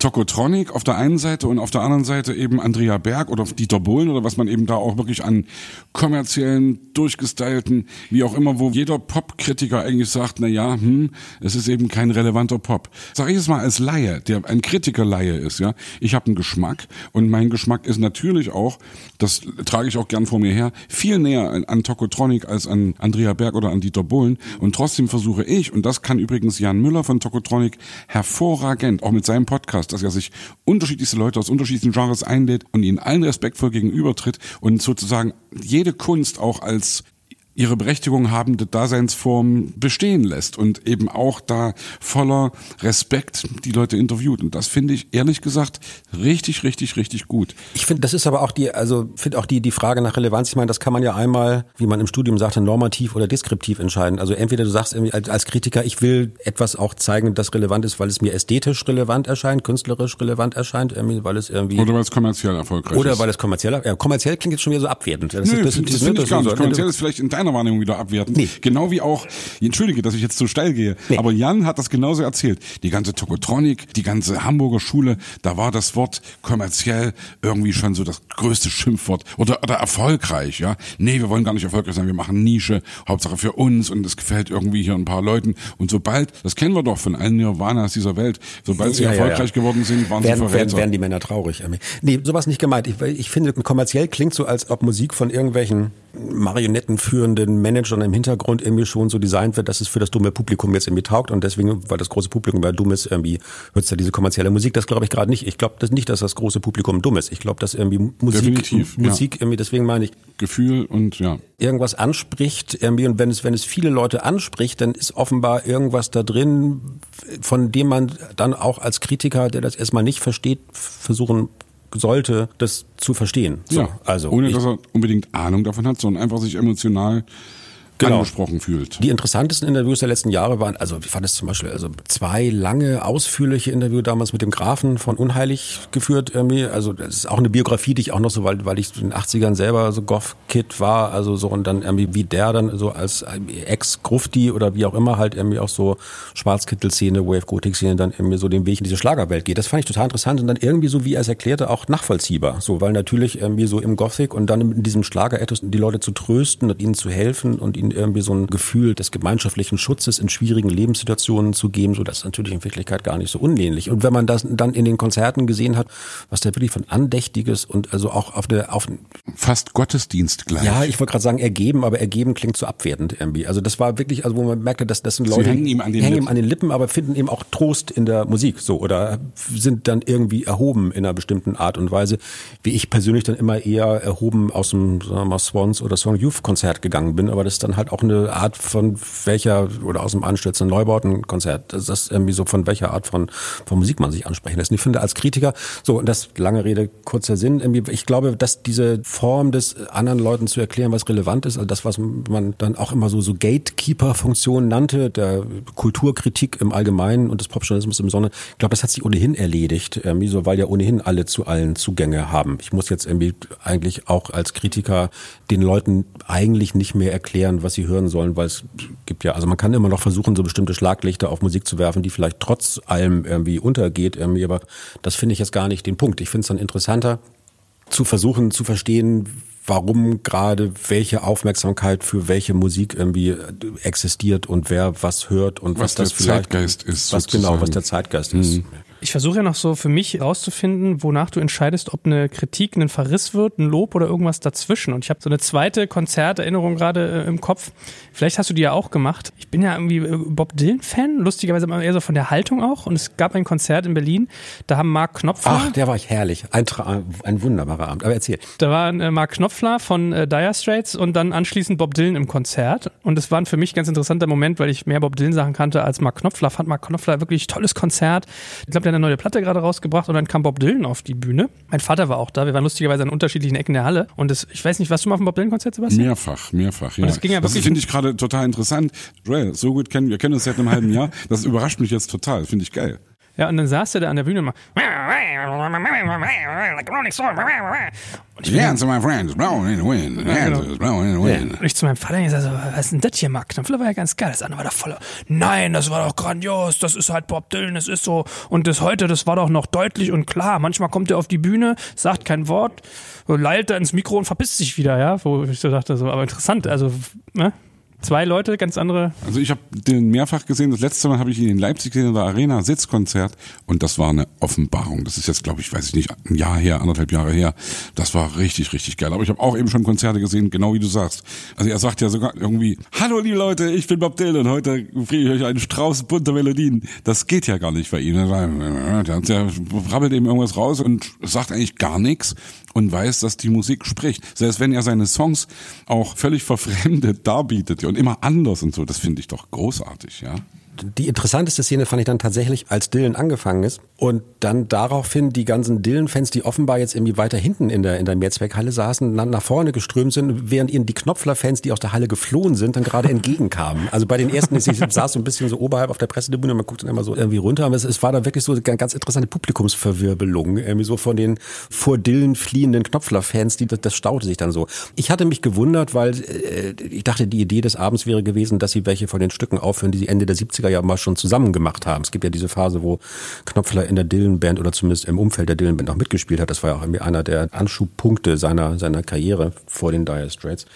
Tokotronic auf der einen Seite und auf der anderen Seite eben Andrea Berg oder Dieter Bohlen oder was man eben da auch wirklich an kommerziellen, durchgestylten, wie auch immer, wo jeder Pop-Kritiker eigentlich sagt, na ja, hm, es ist eben kein relevanter Pop. Sag ich es mal als Laie, der ein Kritiker-Laie ist, ja. Ich habe einen Geschmack und mein Geschmack ist natürlich auch, das trage ich auch gern vor mir her, viel näher an, an Tokotronic als an Andrea Berg oder an Dieter Bohlen und trotzdem versuche ich, und das kann übrigens Jan Müller von Tokotronic hervorragend, auch mit seinem Podcast, dass er sich unterschiedlichste Leute aus unterschiedlichen Genres einlädt und ihnen allen respektvoll gegenübertritt und sozusagen jede Kunst auch als ihre Berechtigung habende Daseinsform bestehen lässt und eben auch da voller Respekt die Leute interviewt. Und das finde ich ehrlich gesagt richtig, richtig, richtig gut. Ich finde, das ist aber auch die, also finde auch die, die Frage nach Relevanz. Ich meine, das kann man ja einmal, wie man im Studium sagte, normativ oder deskriptiv entscheiden. Also entweder du sagst irgendwie als, Kritiker, ich will etwas auch zeigen, das relevant ist, weil es mir ästhetisch relevant erscheint, künstlerisch relevant erscheint, irgendwie, weil es irgendwie. Oder weil es kommerziell erfolgreich oder ist. weil es kommerziell, ja, kommerziell klingt jetzt schon wieder so abwertend. Das, Nö, das, das, das, finde ich gar nicht. so- Kommerziell ist vielleicht in deiner Wahrnehmung wieder abwertend. Nee. Genau wie auch, entschuldige, dass ich jetzt zu steil gehe, Nee. aber Jan hat das genauso erzählt. Die ganze Tokotronik, die ganze Hamburger Schule, da war das Wort kommerziell irgendwie schon so das größte Schimpfwort oder, oder erfolgreich, ja. Nee, wir wollen gar nicht erfolgreich sein, wir machen Nische, Hauptsache für uns und es gefällt irgendwie hier ein paar Leuten. Und sobald, das kennen wir doch von allen Nirvanas dieser Welt, sobald sie Ja, ja, erfolgreich ja. geworden sind, waren werden, sie werden, Verräter. werden die Männer traurig. Nee, sowas nicht gemeint. Ich, ich finde, kommerziell klingt so, als ob Musik von irgendwelchen marionettenführenden Managern im Hintergrund irgendwie schon so designt wird, dass es für das dumme Publikum jetzt irgendwie taugt und deswegen, weil das große Publikum weil dumm ist, irgendwie hört da diese kommerzielle Musik. Das glaube ich gerade nicht. Ich glaube das nicht, dass das große Publikum dumm ist. Ich glaube, dass irgendwie Musik, Definitiv, ja. Musik irgendwie, deswegen meine ich, Gefühl und ja. irgendwas anspricht irgendwie und wenn es wenn es viele Leute anspricht, dann ist offenbar irgendwas da drin, von dem man dann auch als Kritiker, der das erstmal nicht versteht, versuchen sollte, das zu verstehen. So, ja, also ohne ich, dass er unbedingt Ahnung davon hat, sondern einfach sich emotional Genau. angesprochen fühlt. Die interessantesten Interviews der letzten Jahre waren, also ich fand es zum Beispiel, also zwei lange, ausführliche Interviews damals mit dem Grafen von Unheilig geführt irgendwie. Also das ist auch eine Biografie, die ich auch noch so, weil, weil ich in den 80ern selber so Goth-Kid war, also so und dann irgendwie wie der dann so als Ex-Grufti oder wie auch immer halt irgendwie auch so Schwarzkittel-Szene, Wave-Gothic-Szene dann irgendwie so den Weg in diese Schlagerwelt geht. Das fand ich total interessant und dann irgendwie so, wie er es erklärte, auch nachvollziehbar. So, weil natürlich irgendwie so im Gothic und dann in diesem Schlager-Ethos die Leute zu trösten und ihnen zu helfen und ihnen irgendwie so ein Gefühl des gemeinschaftlichen Schutzes in schwierigen Lebenssituationen zu geben, so das ist natürlich in Wirklichkeit gar nicht so unähnlich. Und wenn man das dann in den Konzerten gesehen hat, was da wirklich von Andächtiges und also auch auf der, auf, Fast Gottesdienst gleich. ja, ich wollte gerade sagen ergeben, aber ergeben klingt so abwertend irgendwie. Also das war wirklich, also wo man merkte, dass das sind Leute, hängen ihm an den hängen Lippen. ihm an den Lippen, aber finden eben auch Trost in der Musik so oder sind dann irgendwie erhoben in einer bestimmten Art und Weise, wie ich persönlich dann immer eher erhoben aus dem sagen wir mal, Swans oder Song Youth Konzert gegangen bin, aber das ist dann halt auch eine Art von welcher oder aus dem anstürzenden Neubauten-Konzert, das ist irgendwie so von welcher Art von, von Musik man sich ansprechen lässt. Und ich finde als Kritiker, so und das lange Rede, kurzer Sinn, irgendwie, ich glaube, dass diese Form des anderen Leuten zu erklären, was relevant ist, also das, was man dann auch immer so, so Gatekeeper-Funktion nannte, der Kulturkritik im Allgemeinen und des Popjournalismus im Sonne, ich glaube, das hat sich ohnehin erledigt, irgendwie so, weil ja ohnehin alle zu allen Zugänge haben. Ich muss jetzt irgendwie eigentlich auch als Kritiker den Leuten eigentlich nicht mehr erklären, was sie hören sollen, weil es gibt ja, also man kann immer noch versuchen, so bestimmte Schlaglichter auf Musik zu werfen, die vielleicht trotz allem irgendwie untergeht, irgendwie, aber das finde ich jetzt gar nicht den Punkt. Ich finde es dann interessanter, zu versuchen zu verstehen, warum gerade welche Aufmerksamkeit für welche Musik irgendwie existiert und wer was hört und was, Was das der vielleicht Zeitgeist ist, Was genau, was sozusagen. der Zeitgeist ist. Ich versuche ja noch so für mich herauszufinden, wonach du entscheidest, ob eine Kritik ein Verriss wird, ein Lob oder irgendwas dazwischen. Und ich habe so eine zweite Konzerterinnerung gerade äh, im Kopf. Vielleicht hast du die ja auch gemacht. Ich bin ja irgendwie äh, Bob Dylan-Fan, lustigerweise eher so von der Haltung auch. Und es gab ein Konzert in Berlin, da haben Mark Knopfler, Ach, der war ich herrlich. Ein, ein wunderbarer Abend. Aber erzähl. da war äh, Mark Knopfler von äh, Dire Straits und dann anschließend Bob Dylan im Konzert. Und es war ein für mich ganz interessanter Moment, weil ich mehr Bob Dylan-Sachen kannte als Mark Knopfler. Fand Mark Knopfler wirklich tolles Konzert. Ich glaube, eine neue Platte gerade rausgebracht und dann kam Bob Dylan auf die Bühne. Mein Vater war auch da. Wir waren lustigerweise an unterschiedlichen Ecken der Halle. Und das, ich weiß nicht, warst du mal auf dem Bob Dylan-Konzert, Sebastian? Mehrfach, mehrfach, ja. Und es ging ja das wirklich- finde ich gerade total interessant. Joel, so gut kennen wir kennen uns seit einem halben Jahr. Das überrascht mich jetzt total. Finde ich geil. Ja, und dann saß er da an der Bühne und mal. Und ich, Dance, my friends, blown in the wind. Dance, genau. blown in the wind. und ich zu meinem Vater gesagt, so, was ist denn das hier, Mark Knopfler war ja ganz geil. Das andere war doch voller. Nein, das war doch grandios. Das ist halt Bob Dylan, das ist so. Und das heute, das war doch noch deutlich und klar. Manchmal kommt er auf die Bühne, sagt kein Wort, lallt da ins Mikro und verpisst sich wieder, ja. Wo ich so dachte, so, aber interessant, also, ne? Zwei Leute, ganz andere. Also ich habe den mehrfach gesehen. Das letzte Mal habe ich ihn in Leipzig gesehen in der Arena Sitzkonzert und das war eine Offenbarung. Das ist jetzt, glaube ich, weiß ich nicht, ein Jahr her, anderthalb Jahre her. Das war richtig, richtig geil. Aber ich habe auch eben schon Konzerte gesehen, genau wie du sagst. Also er sagt ja sogar irgendwie: Hallo liebe Leute, ich bin Bob Dylan. Heute bringe ich euch einen Strauß bunter Melodien. Das geht ja gar nicht bei ihm. Der, der rabbelt eben irgendwas raus und sagt eigentlich gar nichts und weiß, dass die Musik spricht. Selbst wenn er seine Songs auch völlig verfremdet darbietet und immer anders und so, das finde ich doch großartig, ja die interessanteste Szene fand ich dann tatsächlich, als Dylan angefangen ist und dann daraufhin die ganzen Dylan-Fans, die offenbar jetzt irgendwie weiter hinten in der, in der Mehrzweckhalle saßen, dann nach vorne geströmt sind, während ihnen die Knopfler-Fans, die aus der Halle geflohen sind, dann gerade entgegenkamen. Also bei den ersten, ich saß so ein bisschen so oberhalb auf der Pressetribüne, man guckt dann immer so irgendwie runter, aber es, es war da wirklich so eine ganz interessante Publikumsverwirbelung, irgendwie so von den vor Dylan fliehenden Knopfler-Fans, die, das, das staute sich dann so. Ich hatte mich gewundert, weil äh, ich dachte, die Idee des Abends wäre gewesen, dass sie welche von den Stücken aufhören, die sie Ende der 70er ja mal schon zusammen gemacht haben. Es gibt ja diese Phase, wo Knopfler in der Dylan-Band oder zumindest im Umfeld der Dylan-Band auch mitgespielt hat. Das war ja auch irgendwie einer der Anschubpunkte seiner, seiner Karriere vor den Dire Straits.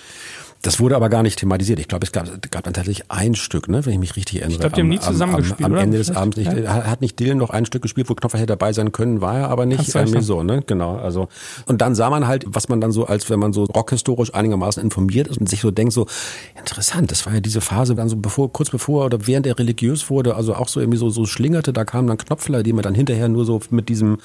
Das wurde aber gar nicht thematisiert. Ich glaube, es gab, gab dann tatsächlich ein Stück, ne, wenn ich mich richtig erinnere. Ich glaube, die haben nie zusammen gespielt. Am, am Ende des Abends nicht. Ja. Hat nicht Dylan noch ein Stück gespielt, wo Knopfler hätte dabei sein können, war er aber nicht. Irgendwie so, ne? Genau. Also und dann sah man halt, was man dann so, als wenn man so rockhistorisch einigermaßen informiert ist und sich so denkt, so interessant. Das war ja diese Phase, dann so bevor, kurz bevor oder während er religiös wurde, also auch so irgendwie so so schlingerte. Da kamen dann Knopfler, die man dann hinterher nur so mit diesem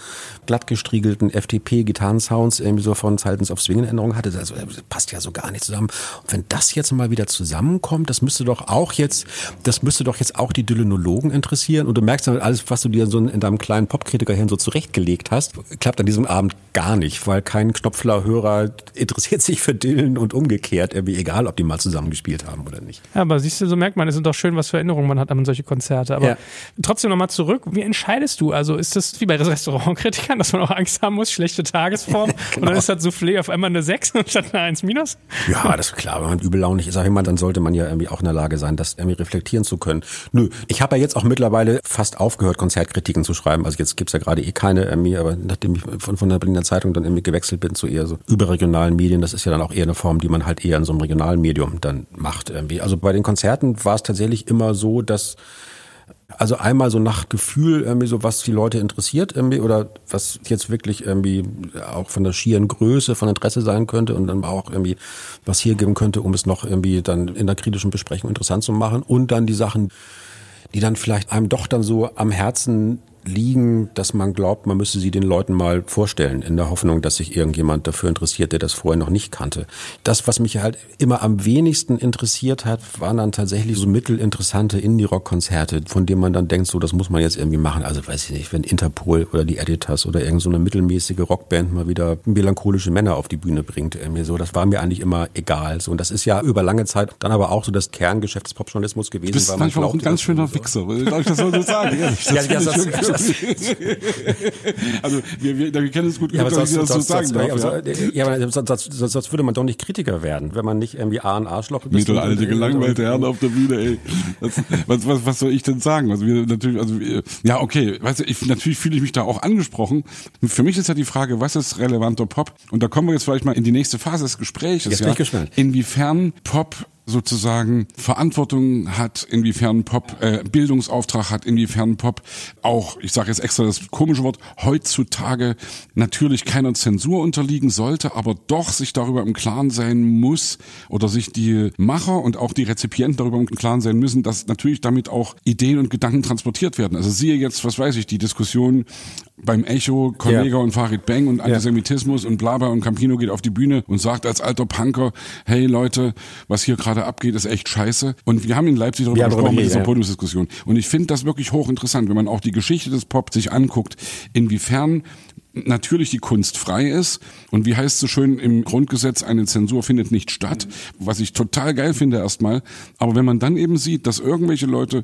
glatt gestriegelten FTP-Gitarrensounds irgendwie so von Silence of Swing in Erinnerung hatte. Also passt ja so gar nicht zusammen. Und wenn das jetzt mal wieder zusammenkommt, das müsste doch auch jetzt, das müsste doch jetzt auch die Dylanologen interessieren. Und du merkst dann alles, was du dir so in deinem kleinen Popkritikerhirn so zurechtgelegt hast, klappt an diesem Abend gar nicht, weil kein Knopfler-Hörer interessiert sich für Dylan und umgekehrt, irgendwie egal, ob die mal zusammengespielt haben oder nicht. Ja, aber siehst du, so merkt man, es sind doch schön, was für Erinnerungen man hat an solche Konzerte. Aber ja. trotzdem nochmal zurück, wie entscheidest du? Also ist das wie bei Restaurantkritikern, dass man auch Angst haben muss, schlechte Tagesform? genau. Oder ist das Soufflé auf einmal eine 6 statt eine 1 minus? Ja, das ist klar, wenn man übel launig ist, sag ich mal, dann sollte man ja irgendwie auch in der Lage sein, das irgendwie reflektieren zu können. Nö, ich habe ja jetzt auch mittlerweile fast aufgehört, Konzertkritiken zu schreiben. Also jetzt gibt's ja gerade eh keine irgendwie, aber nachdem ich von, von der Berliner Zeitung dann irgendwie gewechselt bin zu eher so überregionalen Medien, das ist ja dann auch eher eine Form, die man halt eher in so einem regionalen Medium dann macht irgendwie. Also bei den Konzerten war es tatsächlich immer so, dass also einmal so nach Gefühl irgendwie so, was die Leute interessiert irgendwie oder was jetzt wirklich irgendwie auch von der schieren Größe von Interesse sein könnte und dann auch irgendwie was hier geben könnte, um es noch irgendwie dann in der kritischen Besprechung interessant zu machen. Und dann die Sachen, die dann vielleicht einem doch dann so am Herzen liegen, dass man glaubt, man müsse sie den Leuten mal vorstellen, in der Hoffnung, dass sich irgendjemand dafür interessiert, der das vorher noch nicht kannte. Das, was mich halt immer am wenigsten interessiert hat, waren dann tatsächlich so mittelinteressante Indie-Rock-Konzerte, von denen man dann denkt, so, das muss man jetzt irgendwie machen. Also weiß ich nicht, wenn Interpol oder die Editors oder irgendeine so mittelmäßige Rockband mal wieder melancholische Männer auf die Bühne bringt, irgendwie so, das war mir eigentlich immer egal. So, und das ist ja über lange Zeit dann aber auch so das Kerngeschäft des Popjournalismus gewesen. Du bist weil man manchmal auch ein ganz schöner Wichser, darf ich das mal so sagen? Das ja, ja, das, also wir, wir, wir kennen es gut, ja, aber sonst, das sonst, so sagen darf, ja. aber sonst, sonst, würde man doch nicht Kritiker werden, wenn man nicht irgendwie A ein Arschloch ist. Mittelalte, gelangweilte Herren auf der Bühne, ey. Das, was, was, was soll ich denn sagen? Also wir natürlich, also wir, ja, okay, weißt du, ich, natürlich fühle ich mich da auch angesprochen. Für mich ist ja die Frage, was ist relevanter Pop? Und da kommen wir jetzt vielleicht mal in die nächste Phase des Gesprächs. Jetzt bin ja, ich gespannt. Inwiefern Pop sozusagen Verantwortung hat, inwiefern Pop äh, Bildungsauftrag hat, inwiefern Pop auch, ich sage jetzt extra das komische Wort, heutzutage natürlich keiner Zensur unterliegen sollte, aber doch sich darüber im Klaren sein muss oder sich die Macher und auch die Rezipienten darüber im Klaren sein müssen, dass natürlich damit auch Ideen und Gedanken transportiert werden. Also siehe jetzt, was weiß ich, die Diskussion beim Echo, Kollega ja. und Farid Bang und Antisemitismus ja. und Blabla und Campino geht auf die Bühne und sagt als alter Punker, hey Leute, was hier gerade abgeht, ist echt scheiße. Und wir haben in Leipzig darüber gesprochen mit dieser ja. Podiumsdiskussion. Und ich finde das wirklich hochinteressant, wenn man auch die Geschichte des Pop sich anguckt, inwiefern natürlich die Kunst frei ist. Und wie heißt es so schön im Grundgesetz, eine Zensur findet nicht statt, was ich total geil finde erstmal. Aber wenn man dann eben sieht, dass irgendwelche Leute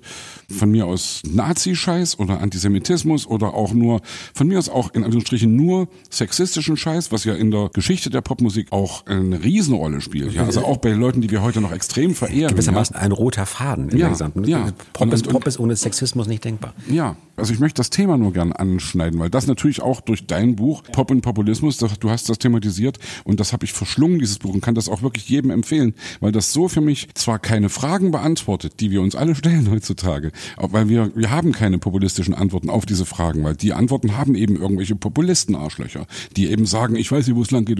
von mir aus Nazi-Scheiß oder Antisemitismus oder auch nur, von mir aus auch in Anführungsstrichen nur sexistischen Scheiß, was ja in der Geschichte der Popmusik auch eine Riesenrolle spielt. Ja, also auch bei Leuten, die wir heute noch extrem verehren. Gewissermaßen ja. ein roter Faden in ja, der gesamten. Ja. Pop, ist, Pop ist ohne Sexismus nicht denkbar. Ja, Also ich möchte das Thema nur gern anschneiden, weil das natürlich auch durch dein Buch Pop und Populismus, das, du hast das thematisiert und das habe ich verschlungen, dieses Buch, und kann das auch wirklich jedem empfehlen, weil das so für mich zwar keine Fragen beantwortet, die wir uns alle stellen heutzutage, weil wir, wir haben keine populistischen Antworten auf diese Fragen, weil die Antworten haben eben irgendwelche Populisten-Arschlöcher, die eben sagen, ich weiß nicht, wo es lang geht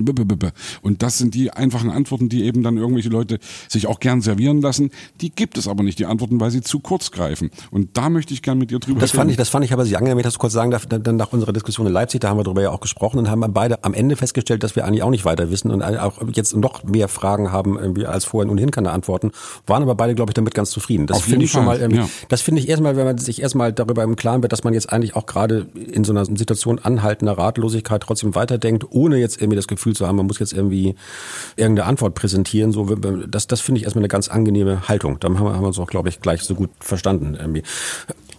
und das sind die einfachen Antworten, die eben dann irgendwelche Leute sich auch gern servieren lassen. Die gibt es aber nicht, die Antworten, weil sie zu kurz greifen. Und da möchte ich gern mit dir drüber das reden. Fand ich, das fand ich aber sehr angenehm, wenn ich das kurz sagen darf, dann nach unserer Diskussion in Leipzig, da haben wir darüber ja auch gesprochen und haben beide am Ende festgestellt, dass wir eigentlich auch nicht weiter wissen und auch jetzt noch mehr Fragen haben irgendwie als vorhin ohnehin keine Antworten, waren aber beide, glaube ich, damit ganz zufrieden. Das finde ich schon mal, ja. das finde ich erstmal, wenn man sich erstmal darüber im Klaren wird, dass man jetzt eigentlich auch gerade in so einer Situation anhaltender Ratlosigkeit trotzdem weiterdenkt, ohne jetzt irgendwie das Gefühl zu haben, man muss jetzt irgendwie irgendeine Antwort präsentieren. So, das, das finde ich erstmal eine ganz angenehme Haltung. Da haben wir, haben wir uns auch, glaube ich, gleich so gut verstanden irgendwie.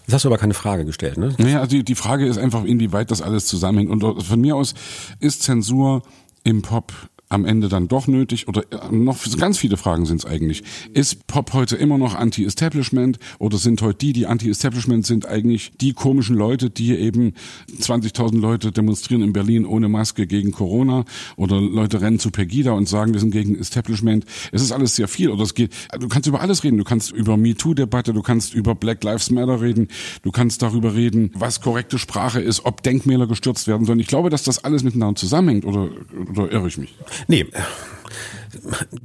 Jetzt hast du aber keine Frage gestellt, ne? Naja, also die, die Frage ist einfach, inwieweit das alles zusammenhängt. Und von mir aus ist Zensur im Pop am Ende dann doch nötig oder äh, noch ganz viele Fragen sind es eigentlich. Ist Pop heute immer noch Anti-Establishment oder sind heute die, die Anti-Establishment sind, eigentlich die komischen Leute, die eben 20.000 Leute demonstrieren in Berlin ohne Maske gegen Corona oder Leute rennen zu Pegida und sagen, wir sind gegen Establishment. Es ist alles sehr viel oder es geht, du kannst über alles reden. Du kannst über MeToo-Debatte, du kannst über Black Lives Matter reden, du kannst darüber reden, was korrekte Sprache ist, ob Denkmäler gestürzt werden sollen. Ich glaube, dass das alles miteinander zusammenhängt oder, oder irre ich mich? Nee.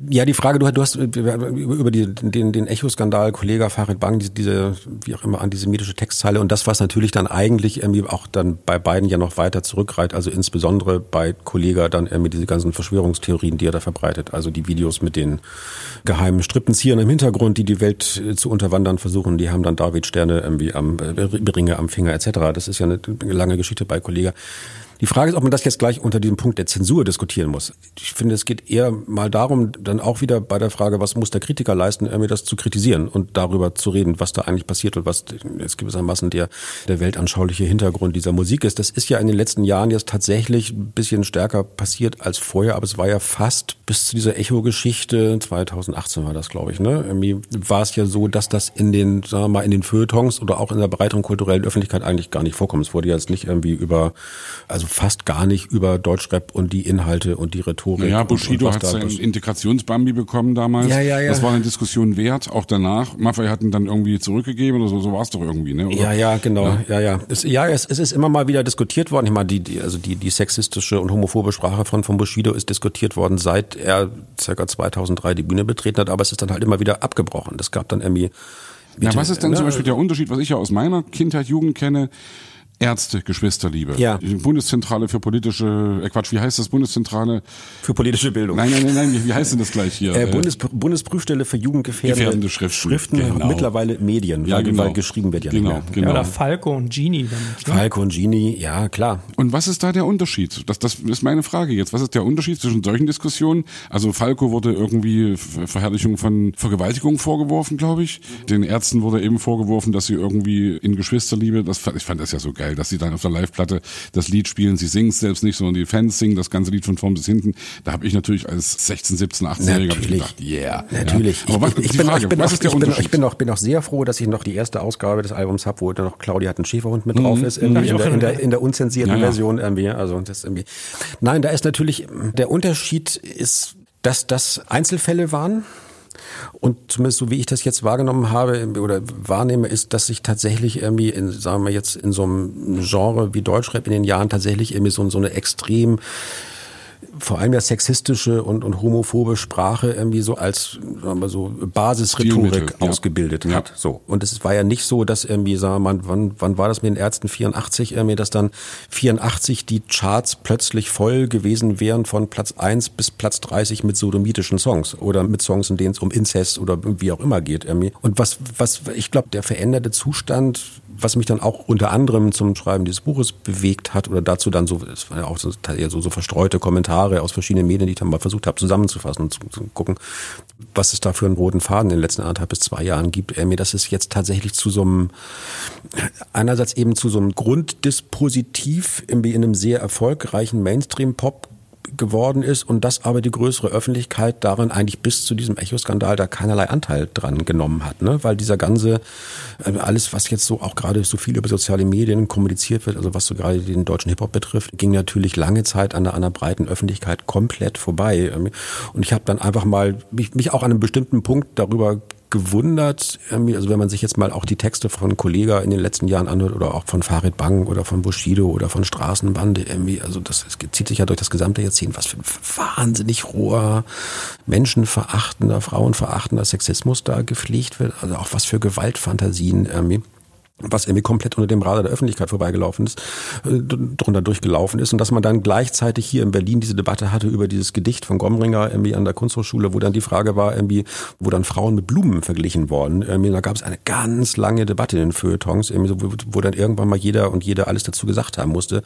Ja, die Frage, du, hast über den, den Echo-Skandal, Kollege Farid Bang, diese, wie auch immer, antisemitische Textzeile und das, was natürlich dann eigentlich irgendwie auch dann bei beiden ja noch weiter zurückreiht, also insbesondere bei Kollega dann irgendwie diese ganzen Verschwörungstheorien, die er da verbreitet, also die Videos mit den geheimen Strippenziehern im Hintergrund, die die Welt zu unterwandern versuchen, die haben dann David-Sterne irgendwie am äh, Ringe am Finger etc. Das ist ja eine lange Geschichte bei Kollega. Die Frage ist, ob man das jetzt gleich unter diesem Punkt der Zensur diskutieren muss. Ich finde, es geht eher mal darum, dann auch wieder bei der Frage, was muss der Kritiker leisten, irgendwie das zu kritisieren und darüber zu reden, was da eigentlich passiert und was jetzt gewissermaßen der, der weltanschauliche Hintergrund dieser Musik ist. Das ist ja in den letzten Jahren jetzt tatsächlich ein bisschen stärker passiert als vorher, aber es war ja fast bis zu dieser Echo-Geschichte, 2018 war das, glaube ich, ne? Irgendwie war es ja so, dass das in den, sagen wir mal, in den Feuilletons oder auch in der breiteren kulturellen Öffentlichkeit eigentlich gar nicht vorkommt. Es wurde jetzt nicht irgendwie über, also fast gar nicht über Deutschrap und die Inhalte und die Rhetorik. Ja, Bushido hat sein Integrationsbambi bekommen damals. Ja, ja, ja. Das war eine Diskussion wert, auch danach. Maffei hatten dann irgendwie zurückgegeben oder so, so war es doch irgendwie, ne? Oder? Ja, ja, genau. Ja, ja. ja. Es, ja es, es ist immer mal wieder diskutiert worden. Ich meine, die, die, also die, die sexistische und homophobe Sprache von, von Bushido ist diskutiert worden, seit er circa 2003 die Bühne betreten hat, aber es ist dann halt immer wieder abgebrochen. Das gab dann irgendwie ja, was ist denn zum Beispiel der Unterschied, was ich ja aus meiner Kindheit, Jugend kenne? Ärzte, Geschwisterliebe. Ja. Die Bundeszentrale für politische, äh Quatsch, wie heißt das? Bundeszentrale? Für politische Bildung. Nein, nein, nein, nein, wie, wie heißt denn das gleich hier? Äh, Bundes, Bundesprüfstelle für jugendgefährdende Gefährdende Schriften. Schriften genau. mittlerweile Medien, ja, weil, genau. weil geschrieben wird ja genau, nicht mehr. Genau. Oder Falco und Genie. Dann, ne? Falco und Genie, ja, klar. Und was ist da der Unterschied? Das, das ist meine Frage jetzt. Was ist der Unterschied zwischen solchen Diskussionen? Also Falco wurde irgendwie Verherrlichung von Vergewaltigung vorgeworfen, glaube ich. Den Ärzten wurde eben vorgeworfen, dass sie irgendwie in Geschwisterliebe, das, ich fand das ja so geil, dass sie dann auf der Live Live-Platte das Lied spielen. Sie singen es selbst nicht, sondern die Fans singen das ganze Lied von vorn bis hinten. Da habe ich natürlich als 16, 17, 18-Jähriger gedacht, yeah. Natürlich. Ja. Aber was, ich, ich, bin, Frage, ich, bin, was ist der ich, bin, ich bin auch, bin auch sehr froh, dass ich noch die erste Ausgabe des Albums habe, wo da noch Claudia hat einen Schäferhund mit drauf mhm. ist, in, in, der, in, der, in der unzensierten ja, ja. Version irgendwie. Also das irgendwie. Nein, da ist natürlich der Unterschied ist, dass das Einzelfälle waren und zumindest so wie ich das jetzt wahrgenommen habe oder wahrnehme, ist, dass sich tatsächlich irgendwie, in, sagen wir jetzt, in so einem Genre wie Deutschrap in den Jahren tatsächlich irgendwie so, so eine extrem vor allem ja sexistische und, und homophobe Sprache irgendwie so als sagen wir so Basisrhetorik ausgebildet ja. hat. So und es war ja nicht so, dass irgendwie sagen wir mal, wann wann war das mit den Ärzten 84 irgendwie, dass dann 84 die Charts plötzlich voll gewesen wären von Platz 1 bis Platz 30 mit sodomitischen Songs oder mit Songs, in denen es um Inzest oder wie auch immer geht irgendwie. Und was was ich glaube, der veränderte Zustand was mich dann auch unter anderem zum Schreiben dieses Buches bewegt hat oder dazu dann so, es waren ja auch so, so, so verstreute Kommentare aus verschiedenen Medien, die ich dann mal versucht habe zusammenzufassen und zu, zu gucken, was es da für einen roten Faden in den letzten anderthalb bis zwei Jahren gibt. Mir, dass es jetzt tatsächlich zu so einem, einerseits eben zu so einem Grunddispositiv in einem sehr erfolgreichen Mainstream-Pop geworden ist und dass aber die größere Öffentlichkeit daran eigentlich bis zu diesem Echo-Skandal da keinerlei Anteil dran genommen hat, ne? weil dieser ganze, äh, alles was jetzt so auch gerade so viel über soziale Medien kommuniziert wird, also was so gerade den deutschen Hip-Hop betrifft, ging natürlich lange Zeit an der breiten Öffentlichkeit komplett vorbei. Und ich habe dann einfach mal mich, mich auch an einem bestimmten Punkt darüber gewundert, also wenn man sich jetzt mal auch die Texte von Kollega in den letzten Jahren anhört oder auch von Farid Bang oder von Bushido oder von Straßenbande irgendwie, also das, das zieht sich ja durch das gesamte Jahrzehnt, was für ein wahnsinnig roher, menschenverachtender, frauenverachtender Sexismus da gepflegt wird, also auch was für Gewaltfantasien irgendwie was irgendwie komplett unter dem Radar der Öffentlichkeit vorbeigelaufen ist, äh, drunter durchgelaufen ist und dass man dann gleichzeitig hier in Berlin diese Debatte hatte über dieses Gedicht von Gomringer irgendwie an der Kunsthochschule, wo dann die Frage war irgendwie, wo dann Frauen mit Blumen verglichen worden. Irgendwie, da gab es eine ganz lange Debatte in den Feuilletons, irgendwie so, wo, wo dann irgendwann mal jeder und jede alles dazu gesagt haben musste.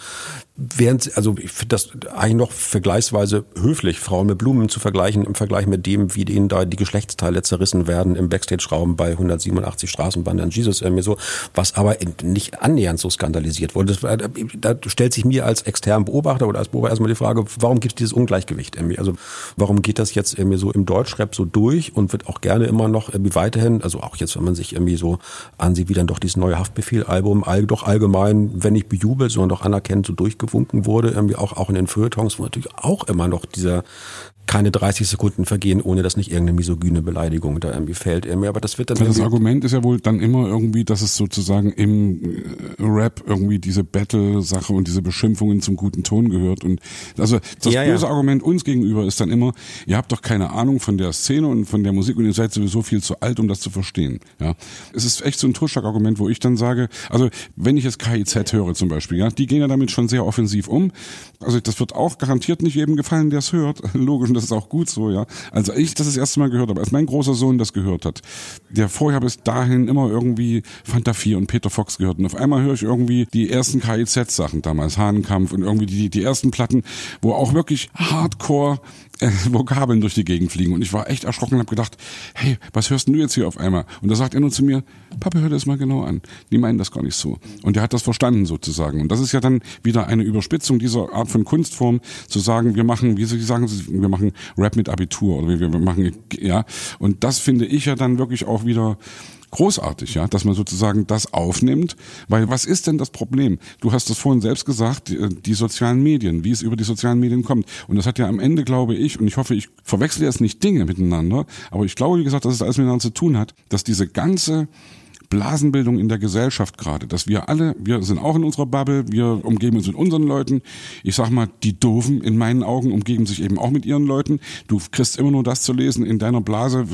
Während, also ich finde das eigentlich noch vergleichsweise höflich, Frauen mit Blumen zu vergleichen im Vergleich mit dem, wie denen da die Geschlechtsteile zerrissen werden im Backstage-Raum bei 187 Straßenbahnen an Jesus irgendwie so, was aber nicht annähernd so skandalisiert wurde. Das, da stellt sich mir als externen Beobachter oder als Beobachter erstmal die Frage, warum gibt es dieses Ungleichgewicht irgendwie? Also warum geht das jetzt irgendwie so im Deutschrap so durch und wird auch gerne immer noch irgendwie weiterhin, also auch jetzt, wenn man sich irgendwie so ansieht, wie dann doch dieses neue Haftbefehl-Album all, doch allgemein, wenn nicht bejubelt, sondern doch anerkennt so durchgeführt gewunken wurde, irgendwie auch, auch in den Feuilletons, wo natürlich auch immer noch dieser keine 30 Sekunden vergehen, ohne dass nicht irgendeine misogyne Beleidigung da irgendwie fällt. Irgendwie. Aber das wird dann. Das Argument ist ja wohl dann immer irgendwie, dass es sozusagen im äh, Rap irgendwie diese Battle-Sache und diese Beschimpfungen zum guten Ton gehört. Und also das ja, böse ja. Argument uns gegenüber ist dann immer, ihr habt doch keine Ahnung von der Szene und von der Musik und ihr seid sowieso viel zu alt, um das zu verstehen. Ja, es ist echt so ein Totschlagargument, wo ich dann sage, also wenn ich jetzt KIZ höre zum Beispiel, ja, die gehen ja damit schon sehr offensiv um. Also das wird auch garantiert nicht jedem gefallen, der es hört. Logisch das ist auch gut so, ja. Also ich das das erste Mal gehört habe, als mein großer Sohn das gehört hat, der vorher bis dahin immer irgendwie Fanta 4 und Peter Fox gehört. Und auf einmal höre ich irgendwie die ersten KIZ-Sachen damals, Hahnenkampf und irgendwie die, die ersten Platten, wo auch wirklich Hardcore äh, Vokabeln durch die Gegend fliegen. Und ich war echt erschrocken und habe gedacht, hey, was hörst du jetzt hier auf einmal? Und da sagt er nur zu mir, Papa, hör das mal genau an. Die meinen das gar nicht so. Und der hat das verstanden sozusagen. Und das ist ja dann wieder eine Überspitzung dieser Art von Kunstform, zu sagen, wir machen, wie ich sagen, wir machen Rap mit Abitur oder wir machen, ja. Und das finde ich ja dann wirklich auch wieder großartig, ja, dass man sozusagen das aufnimmt, weil was ist denn das Problem? Du hast es vorhin selbst gesagt, die, die, sozialen Medien, wie es über die sozialen Medien kommt. Und das hat ja am Ende, glaube ich, und ich hoffe, ich verwechsel jetzt nicht Dinge miteinander, aber ich glaube, wie gesagt, dass es alles miteinander zu tun hat, dass diese ganze Blasenbildung in der Gesellschaft gerade, dass wir alle, wir sind auch in unserer Bubble, wir umgeben uns mit unseren Leuten. Ich sag mal, die Doofen in meinen Augen umgeben sich eben auch mit ihren Leuten. Du kriegst immer nur das zu lesen in deiner Blase,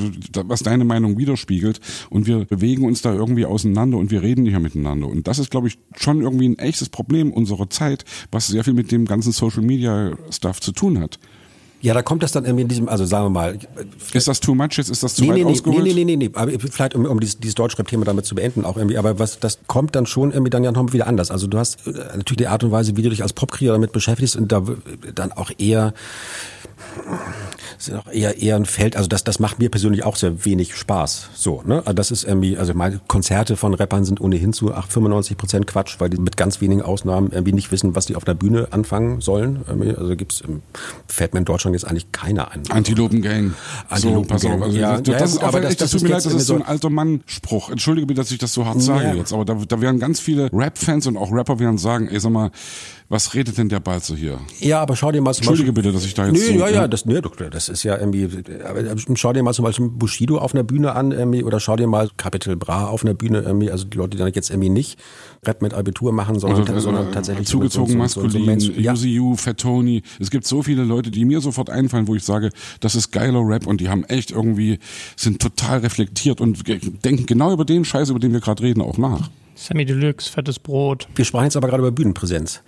was deine Meinung widerspiegelt. Und wir bewegen uns da irgendwie auseinander und wir reden nicht mehr miteinander. Und das ist, glaube ich, schon irgendwie ein echtes Problem unserer Zeit, was sehr viel mit dem ganzen Social Media Stuff zu tun hat. Ja, da kommt das dann irgendwie in diesem, also sagen wir mal. Ist das too much jetzt? Ist das zu nee, weit nee, ausgeholt? Nee, nee, nee, nee, aber vielleicht um, um dieses, dieses Deutschrap-Thema damit zu beenden auch irgendwie, aber was, das kommt dann schon irgendwie dann ja noch wieder anders. Also du hast äh, natürlich die Art und Weise, wie du dich als Popkrieger damit beschäftigst und da dann auch eher ist auch eher, eher ein Feld, also das, das macht mir persönlich auch sehr wenig Spaß. So, ne? Also das ist irgendwie, also meine Konzerte von Rappern sind ohnehin zu 8, 95 Prozent Quatsch, weil die mit ganz wenigen Ausnahmen irgendwie nicht wissen, was die auf der Bühne anfangen sollen. Also gibt's, fällt mir in Deutschland jetzt eigentlich keiner ein. Antilopen-Gang. Antilopen so, pass auf. Also ja, das, das ja, ist auch, aber das, das, das, das tut mir leid, das ist so so ein alter Mann-Spruch. Entschuldige bitte, dass ich das so hart sage Ja. jetzt, aber da, da werden ganz viele Rap-Fans und auch Rapper werden sagen, ey, sag mal, was redet denn der Balzer hier? Ja, aber schau dir mal zum Entschuldige Beispiel, bitte, dass ich da jetzt Nö, so, ja, ja, das, nö, doch, das ist ja irgendwie, aber schau dir mal zum Beispiel Bushido auf einer Bühne an, irgendwie, oder schau dir mal Capital Bra auf einer Bühne, irgendwie, also die Leute, die dann jetzt irgendwie nicht Rap mit Abitur machen, sondern, Oder, sondern äh, tatsächlich zugezogen so, maskulin, so, so ja. Fettoni. Es gibt so viele Leute, die mir sofort einfallen, wo ich sage, das ist geiler Rap und die haben echt irgendwie, sind total reflektiert und denken genau über den Scheiß, über den wir gerade reden, auch nach. Sammy Deluxe, fettes Brot. Wir sprachen jetzt aber gerade über Bühnenpräsenz.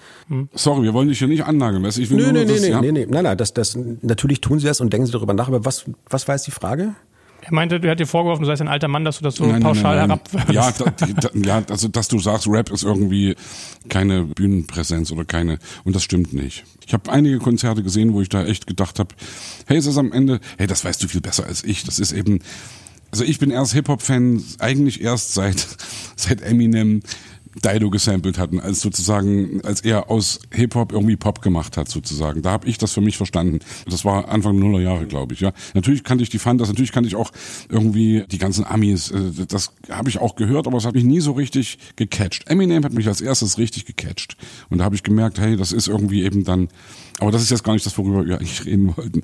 Sorry, wir wollen dich hier nicht du? Ich will Nö, nur, nö, das, nö, ja, nein, nein, das, das, natürlich tun sie das und denken sie darüber nach, aber was, was war jetzt die Frage? Er meinte, er hat dir vorgeworfen, du seist ein alter Mann, dass du das so Nein, pauschal nein, nein. herabwürzt. Ja, da, da, ja, also dass du sagst, Rap ist irgendwie keine Bühnenpräsenz oder keine und das stimmt nicht. Ich habe einige Konzerte gesehen, wo ich da echt gedacht habe, hey, es ist am Ende, hey, das weißt du viel besser als ich. Das ist eben, also ich bin erst Hip Hop Fan eigentlich erst seit seit Eminem Dido gesampelt hatten, als sozusagen, als er aus Hip-Hop irgendwie Pop gemacht hat, sozusagen. Da habe ich das für mich verstanden. Das war Anfang Nuller Jahre, glaube ich. Ja, Natürlich kannte ich die Fantas, natürlich kannte ich auch irgendwie die ganzen Amis. Äh, das habe ich auch gehört, aber es hat mich nie so richtig gecatcht. Eminem hat mich als erstes richtig gecatcht. Und da habe ich gemerkt, hey, das ist irgendwie eben dann, aber das ist jetzt gar nicht das, worüber wir eigentlich reden wollten.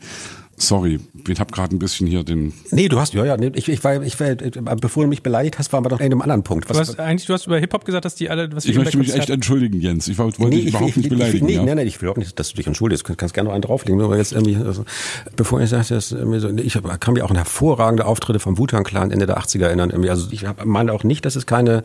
Sorry, ich habe gerade ein bisschen hier den. Nee, du hast, ja, ja, ich, ich war, ich war, bevor du mich beleidigt hast, waren wir doch in einem anderen Punkt. Was, du hast, eigentlich, du hast über Hip-Hop gesagt, dass die alle, was Ich möchte mich echt entschuldigen, Jens. Ich wollte nee, dich überhaupt ich, nicht beleidigen. nee, ja. nee, nee, ich will auch nicht, dass du dich entschuldigst. Du kannst gerne noch einen drauflegen. Aber jetzt irgendwie, also, bevor ich sagte, dass, ich kann mich auch an hervorragende Auftritte vom Wutan-Clan Ende der 80er erinnern. Irgendwie. Also ich meine auch nicht, dass es keine,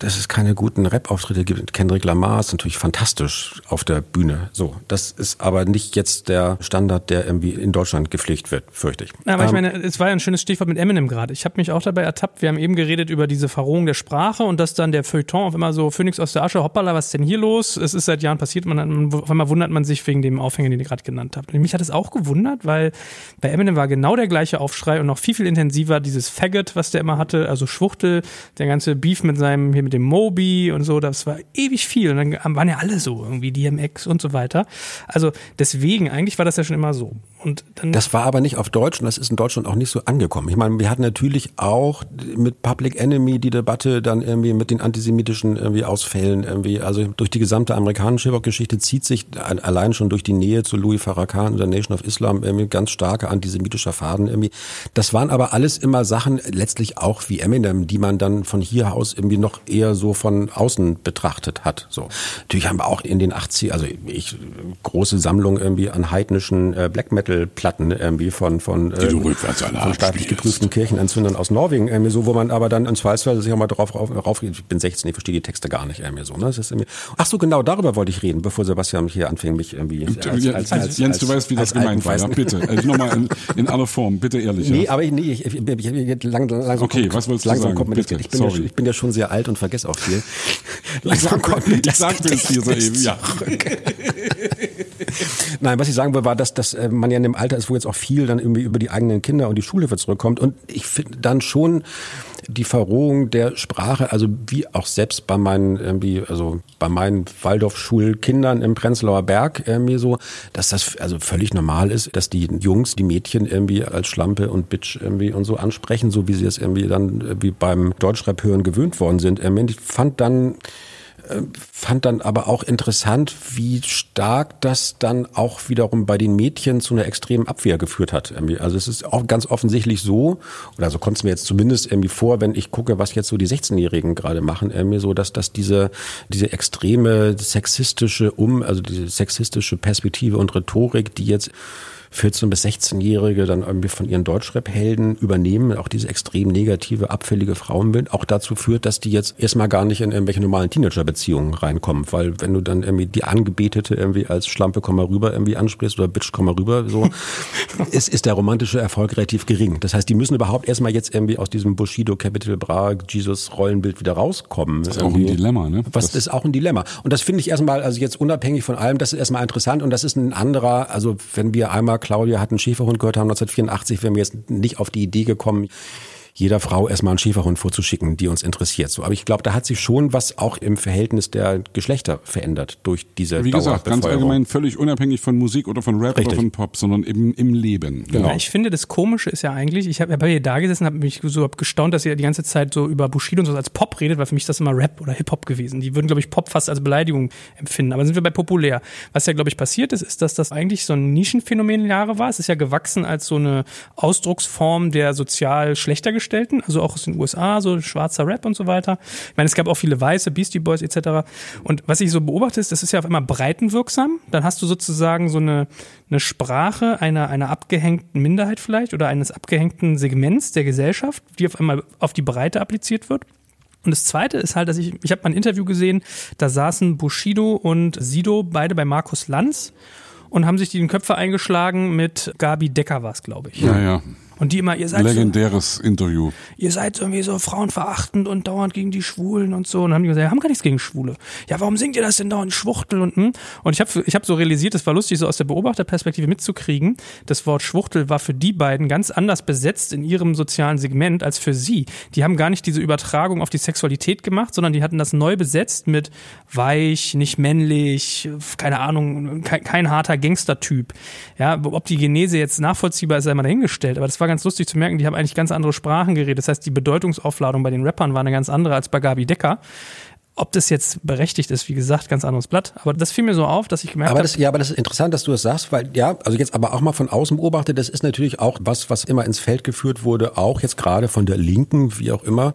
dass es keine guten Rap-Auftritte gibt. Kendrick Lamar ist natürlich fantastisch auf der Bühne. So, das ist aber nicht jetzt der Standard, der irgendwie in Deutschland gepflegt wird fürchte ich. Aber ich ähm, meine, es war ja ein schönes Stichwort mit Eminem gerade. Ich habe mich auch dabei ertappt. Wir haben eben geredet über diese Verrohung der Sprache und dass dann der Feuilleton auf immer so Phoenix aus der Asche, hoppala, was ist denn hier los? Es ist seit Jahren passiert. Man, auf einmal wundert man sich wegen dem Aufhänger, den ihr gerade genannt habt. Und mich hat es auch gewundert, weil bei Eminem war genau der gleiche Aufschrei und noch viel, viel intensiver dieses Faggot, was der immer hatte, also Schwuchtel, der ganze Beef mit seinem, hier mit dem Moby und so, das war ewig viel. Und dann waren ja alle so, irgendwie DMX und so weiter. Also deswegen, eigentlich war das ja schon immer so. Und dann das war aber nicht auf Deutsch und das ist in Deutschland auch nicht so angekommen. Ich meine, wir hatten natürlich auch mit Public Enemy die Debatte dann irgendwie mit den antisemitischen irgendwie Ausfällen irgendwie. Also durch die gesamte amerikanische Hip-Hop-Geschichte zieht sich allein schon durch die Nähe zu Louis Farrakhan und der Nation of Islam irgendwie ganz starke antisemitischer Faden irgendwie. Das waren aber alles immer Sachen, letztlich auch wie Eminem, die man dann von hier aus irgendwie noch eher so von außen betrachtet hat. So. Natürlich haben wir auch in den 80 also ich, große Sammlung irgendwie an heidnischen äh, Black Metal Platten irgendwie von, von, die ähm, von staatlich geprüften Kirchenanzündern aus Norwegen, irgendwie so, wo man aber dann im Zweifelsfall sich auch mal drauf rauf, rauf, ich bin 16, ich verstehe die Texte gar nicht irgendwie so. Ne? Das ist irgendwie, ach so, genau, darüber wollte ich reden, bevor Sebastian hier anfing, mich irgendwie als, als, als, Jens, du weißt, wie das gemeint war, ja, bitte. Also nochmal in, in aller Form, bitte ehrlich. Nee, ja. aber ich, nee, ich, ich, ich, lang, langsam Okay, kommt, was wolltest du sagen? Kommt bitte, ich, bin sorry. Ja, ich bin ja schon sehr alt und vergesse auch viel. langsam kommt mir das. Ich sagte es dir soeben, ja. Nein, was ich sagen will, war, dass, dass äh, man ja in dem Alter ist, wo jetzt auch viel dann irgendwie über die eigenen Kinder und die Schulhilfe zurückkommt. Und ich finde dann schon die Verrohung der Sprache, also wie auch selbst bei meinen irgendwie, also bei meinen Waldorfschulkindern im Prenzlauer Berg irgendwie so, dass das also völlig normal ist, dass die Jungs die Mädchen irgendwie als Schlampe und Bitch irgendwie und so ansprechen, so wie sie es irgendwie dann wie beim Deutschrap hören gewöhnt worden sind. Ich fand dann fand dann aber auch interessant, wie stark das dann auch wiederum bei den Mädchen zu einer extremen Abwehr geführt hat. Also es ist auch ganz offensichtlich so, oder so kommt es mir jetzt zumindest irgendwie vor, wenn ich gucke, was jetzt so die 16-Jährigen gerade machen, irgendwie so, dass, dass diese, diese extreme sexistische Um, also diese sexistische Perspektive und Rhetorik, die jetzt 14- bis 16-Jährige dann irgendwie von ihren Deutschrap-Helden übernehmen, auch diese extrem negative, abfällige Frauenbild, auch dazu führt, dass die jetzt erstmal gar nicht in irgendwelche normalen Teenager-Beziehungen reinkommen. Weil wenn du dann irgendwie die Angebetete irgendwie als Schlampe komm mal rüber irgendwie ansprichst oder Bitch komm mal rüber, so, ist, ist der romantische Erfolg relativ gering. Das heißt, die müssen überhaupt erstmal jetzt irgendwie aus diesem Bushido, Capital Bra, Jesus Rollenbild wieder rauskommen. Das ist irgendwie. auch ein Dilemma, ne? Was das ist auch ein Dilemma. Und das finde ich erstmal, also jetzt unabhängig von allem, das ist erstmal interessant und das ist ein anderer, also wenn wir einmal Claudia hat einen Schäferhund gehört haben 1984, wären wir jetzt nicht auf die Idee gekommen, jeder Frau erstmal einen Schäferhund vorzuschicken, die uns interessiert. So, aber ich glaube, da hat sich schon was auch im Verhältnis der Geschlechter verändert durch diese Wie gesagt, ganz allgemein völlig unabhängig von Musik oder von Rap Richtig. oder von Pop, sondern eben im Leben. Genau. Ja, ich finde, das Komische ist ja eigentlich, ich habe bei ihr da gesessen, habe mich so gestaunt, dass ihr die ganze Zeit so über Bushido und so als Pop redet, weil für mich ist das immer Rap oder Hip-Hop gewesen. Die würden, glaube ich, Pop fast als Beleidigung empfinden. Aber sind wir bei populär. Was ja, glaube ich, passiert ist, ist, dass das eigentlich so ein Nischenphänomen in Jahre war. Es ist ja gewachsen als so eine Ausdrucksform der sozial schlechter gestellten, also auch aus den USA, so schwarzer Rap und so weiter. Ich meine, es gab auch viele Weiße, Beastie Boys etc. Und was ich so beobachte, ist, das ist ja auf einmal breitenwirksam. Dann hast du sozusagen so eine, eine Sprache einer, einer abgehängten Minderheit vielleicht oder eines abgehängten Segments der Gesellschaft, die auf einmal auf die Breite appliziert wird. Und das Zweite ist halt, dass ich, ich habe mal ein Interview gesehen, da saßen Bushido und Sido beide bei Markus Lanz und haben sich die den Köpfe eingeschlagen mit Gabi Decker was, glaube ich. Ja, ja. Und die immer, ihr seid Legendäres so, Interview. Ihr seid irgendwie so frauenverachtend und dauernd gegen die Schwulen und so. Und dann haben die gesagt, wir haben gar nichts gegen Schwule. Ja, warum singt ihr das denn dauernd Schwuchtel und hm? Und ich habe ich hab so realisiert, das war lustig, so aus der Beobachterperspektive mitzukriegen. Das Wort Schwuchtel war für die beiden ganz anders besetzt in ihrem sozialen Segment als für sie. Die haben gar nicht diese Übertragung auf die Sexualität gemacht, sondern die hatten das neu besetzt mit weich, nicht männlich, keine Ahnung, kein, kein harter Gangstertyp. Ja, ob die Genese jetzt nachvollziehbar ist, sei mal dahingestellt. Aber das war ganz lustig zu merken, die haben eigentlich ganz andere Sprachen geredet. Das heißt, die Bedeutungsaufladung bei den Rappern war eine ganz andere als bei Gabi Decker. Ob das jetzt berechtigt ist, wie gesagt, ganz anderes Blatt. Aber das fiel mir so auf, dass ich gemerkt habe. Ja, aber das ist interessant, dass du das sagst, weil ja, also jetzt aber auch mal von außen beobachtet, das ist natürlich auch was, was immer ins Feld geführt wurde, auch jetzt gerade von der Linken, wie auch immer,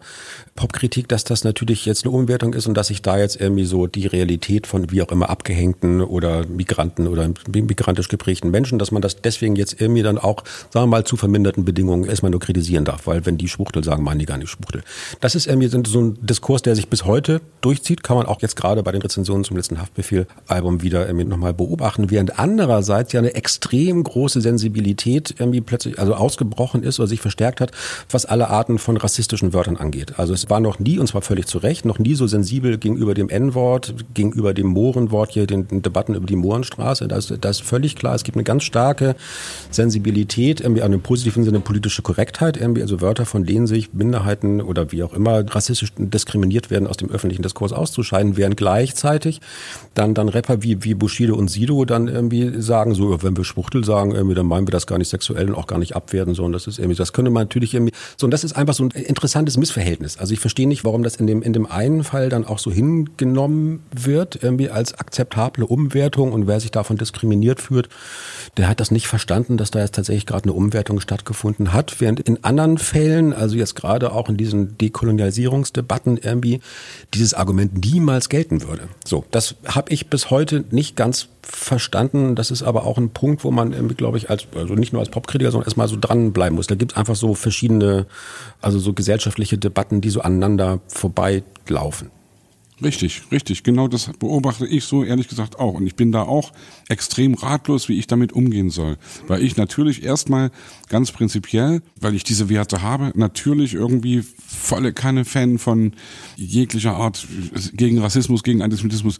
Popkritik, dass das natürlich jetzt eine Umwertung ist und dass sich da jetzt irgendwie so die Realität von wie auch immer abgehängten oder Migranten oder migrantisch geprägten Menschen, dass man das deswegen jetzt irgendwie dann auch, sagen wir mal, zu verminderten Bedingungen erstmal nur kritisieren darf, weil wenn die Schwuchtel sagen, meinen die gar nicht Schwuchtel. Das ist irgendwie so ein Diskurs, der sich bis heute durchzieht, kann man auch jetzt gerade bei den Rezensionen zum letzten Haftbefehl-Album wieder irgendwie nochmal beobachten, während andererseits ja eine extrem große Sensibilität irgendwie plötzlich, also ausgebrochen ist oder sich verstärkt hat, was alle Arten von rassistischen Wörtern angeht. Also es war noch nie, und zwar völlig zu Recht, noch nie so sensibel gegenüber dem N-Wort, gegenüber dem Mohrenwort hier, den, Debatten über die Mohrenstraße. Da ist, da ist völlig klar, es gibt eine ganz starke Sensibilität, irgendwie an dem positiven Sinne politische Korrektheit, irgendwie, also Wörter, von denen sich Minderheiten oder wie auch immer rassistisch diskriminiert werden, aus dem öffentlichen Diskurs auszuscheiden, während gleichzeitig dann, dann Rapper wie, wie Bushido und Sido dann irgendwie sagen, so, wenn wir Schwuchtel sagen, irgendwie, dann meinen wir das gar nicht sexuell und auch gar nicht abwerten, so, und das ist irgendwie, das könnte man natürlich irgendwie, so, und das ist einfach so ein interessantes Missverhältnis. Also ich verstehe nicht, warum das in dem, in dem einen Fall dann auch so hingenommen wird, irgendwie als akzeptable Umwertung und wer sich davon diskriminiert fühlt, der hat das nicht verstanden, dass da jetzt tatsächlich gerade eine Umwertung stattgefunden hat, während in anderen Fällen, also jetzt gerade auch in diesen Dekolonialisierungsdebatten irgendwie dieses Argument niemals gelten würde. So, das habe ich bis heute nicht ganz verstanden. Das ist aber auch ein Punkt, wo man, glaube ich, als, also nicht nur als Popkritiker, sondern erstmal so dranbleiben muss. Da gibt es einfach so verschiedene, also so gesellschaftliche Debatten, die so aneinander vorbeilaufen. Richtig, richtig. Genau das beobachte ich so ehrlich gesagt auch. Und ich bin da auch extrem ratlos, wie ich damit umgehen soll. Weil ich natürlich erstmal ganz prinzipiell, weil ich diese Werte habe, natürlich irgendwie volle Kanne Fan von jeglicher Art gegen Rassismus, gegen Antisemitismus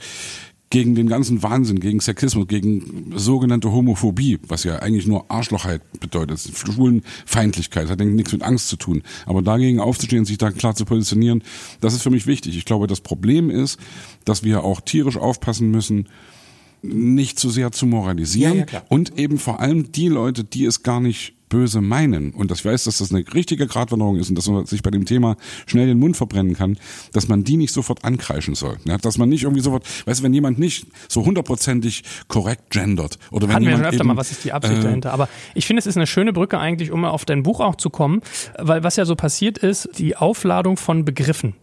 gegen den ganzen Wahnsinn, gegen Sexismus, gegen sogenannte Homophobie, was ja eigentlich nur Arschlochheit bedeutet, Schwulenfeindlichkeit, hat nichts mit Angst zu tun. Aber dagegen aufzustehen, sich da klar zu positionieren, das ist für mich wichtig. Ich glaube, das Problem ist, dass wir auch tierisch aufpassen müssen, nicht zu sehr zu moralisieren ja, ja, und eben vor allem die Leute, die es gar nicht böse meinen und ich weiß, dass das eine richtige Gratwanderung ist und dass man sich bei dem Thema schnell den Mund verbrennen kann, dass man die nicht sofort ankreischen soll. Ja, dass man nicht irgendwie sofort, weißt du, wenn jemand nicht so hundertprozentig korrekt gendert oder wenn Hatten jemand wir schon öfter eben, mal, was ist die Absicht äh, dahinter? Aber ich finde, es ist eine schöne Brücke eigentlich, um auf dein Buch auch zu kommen, weil was ja so passiert ist, die Aufladung von Begriffen.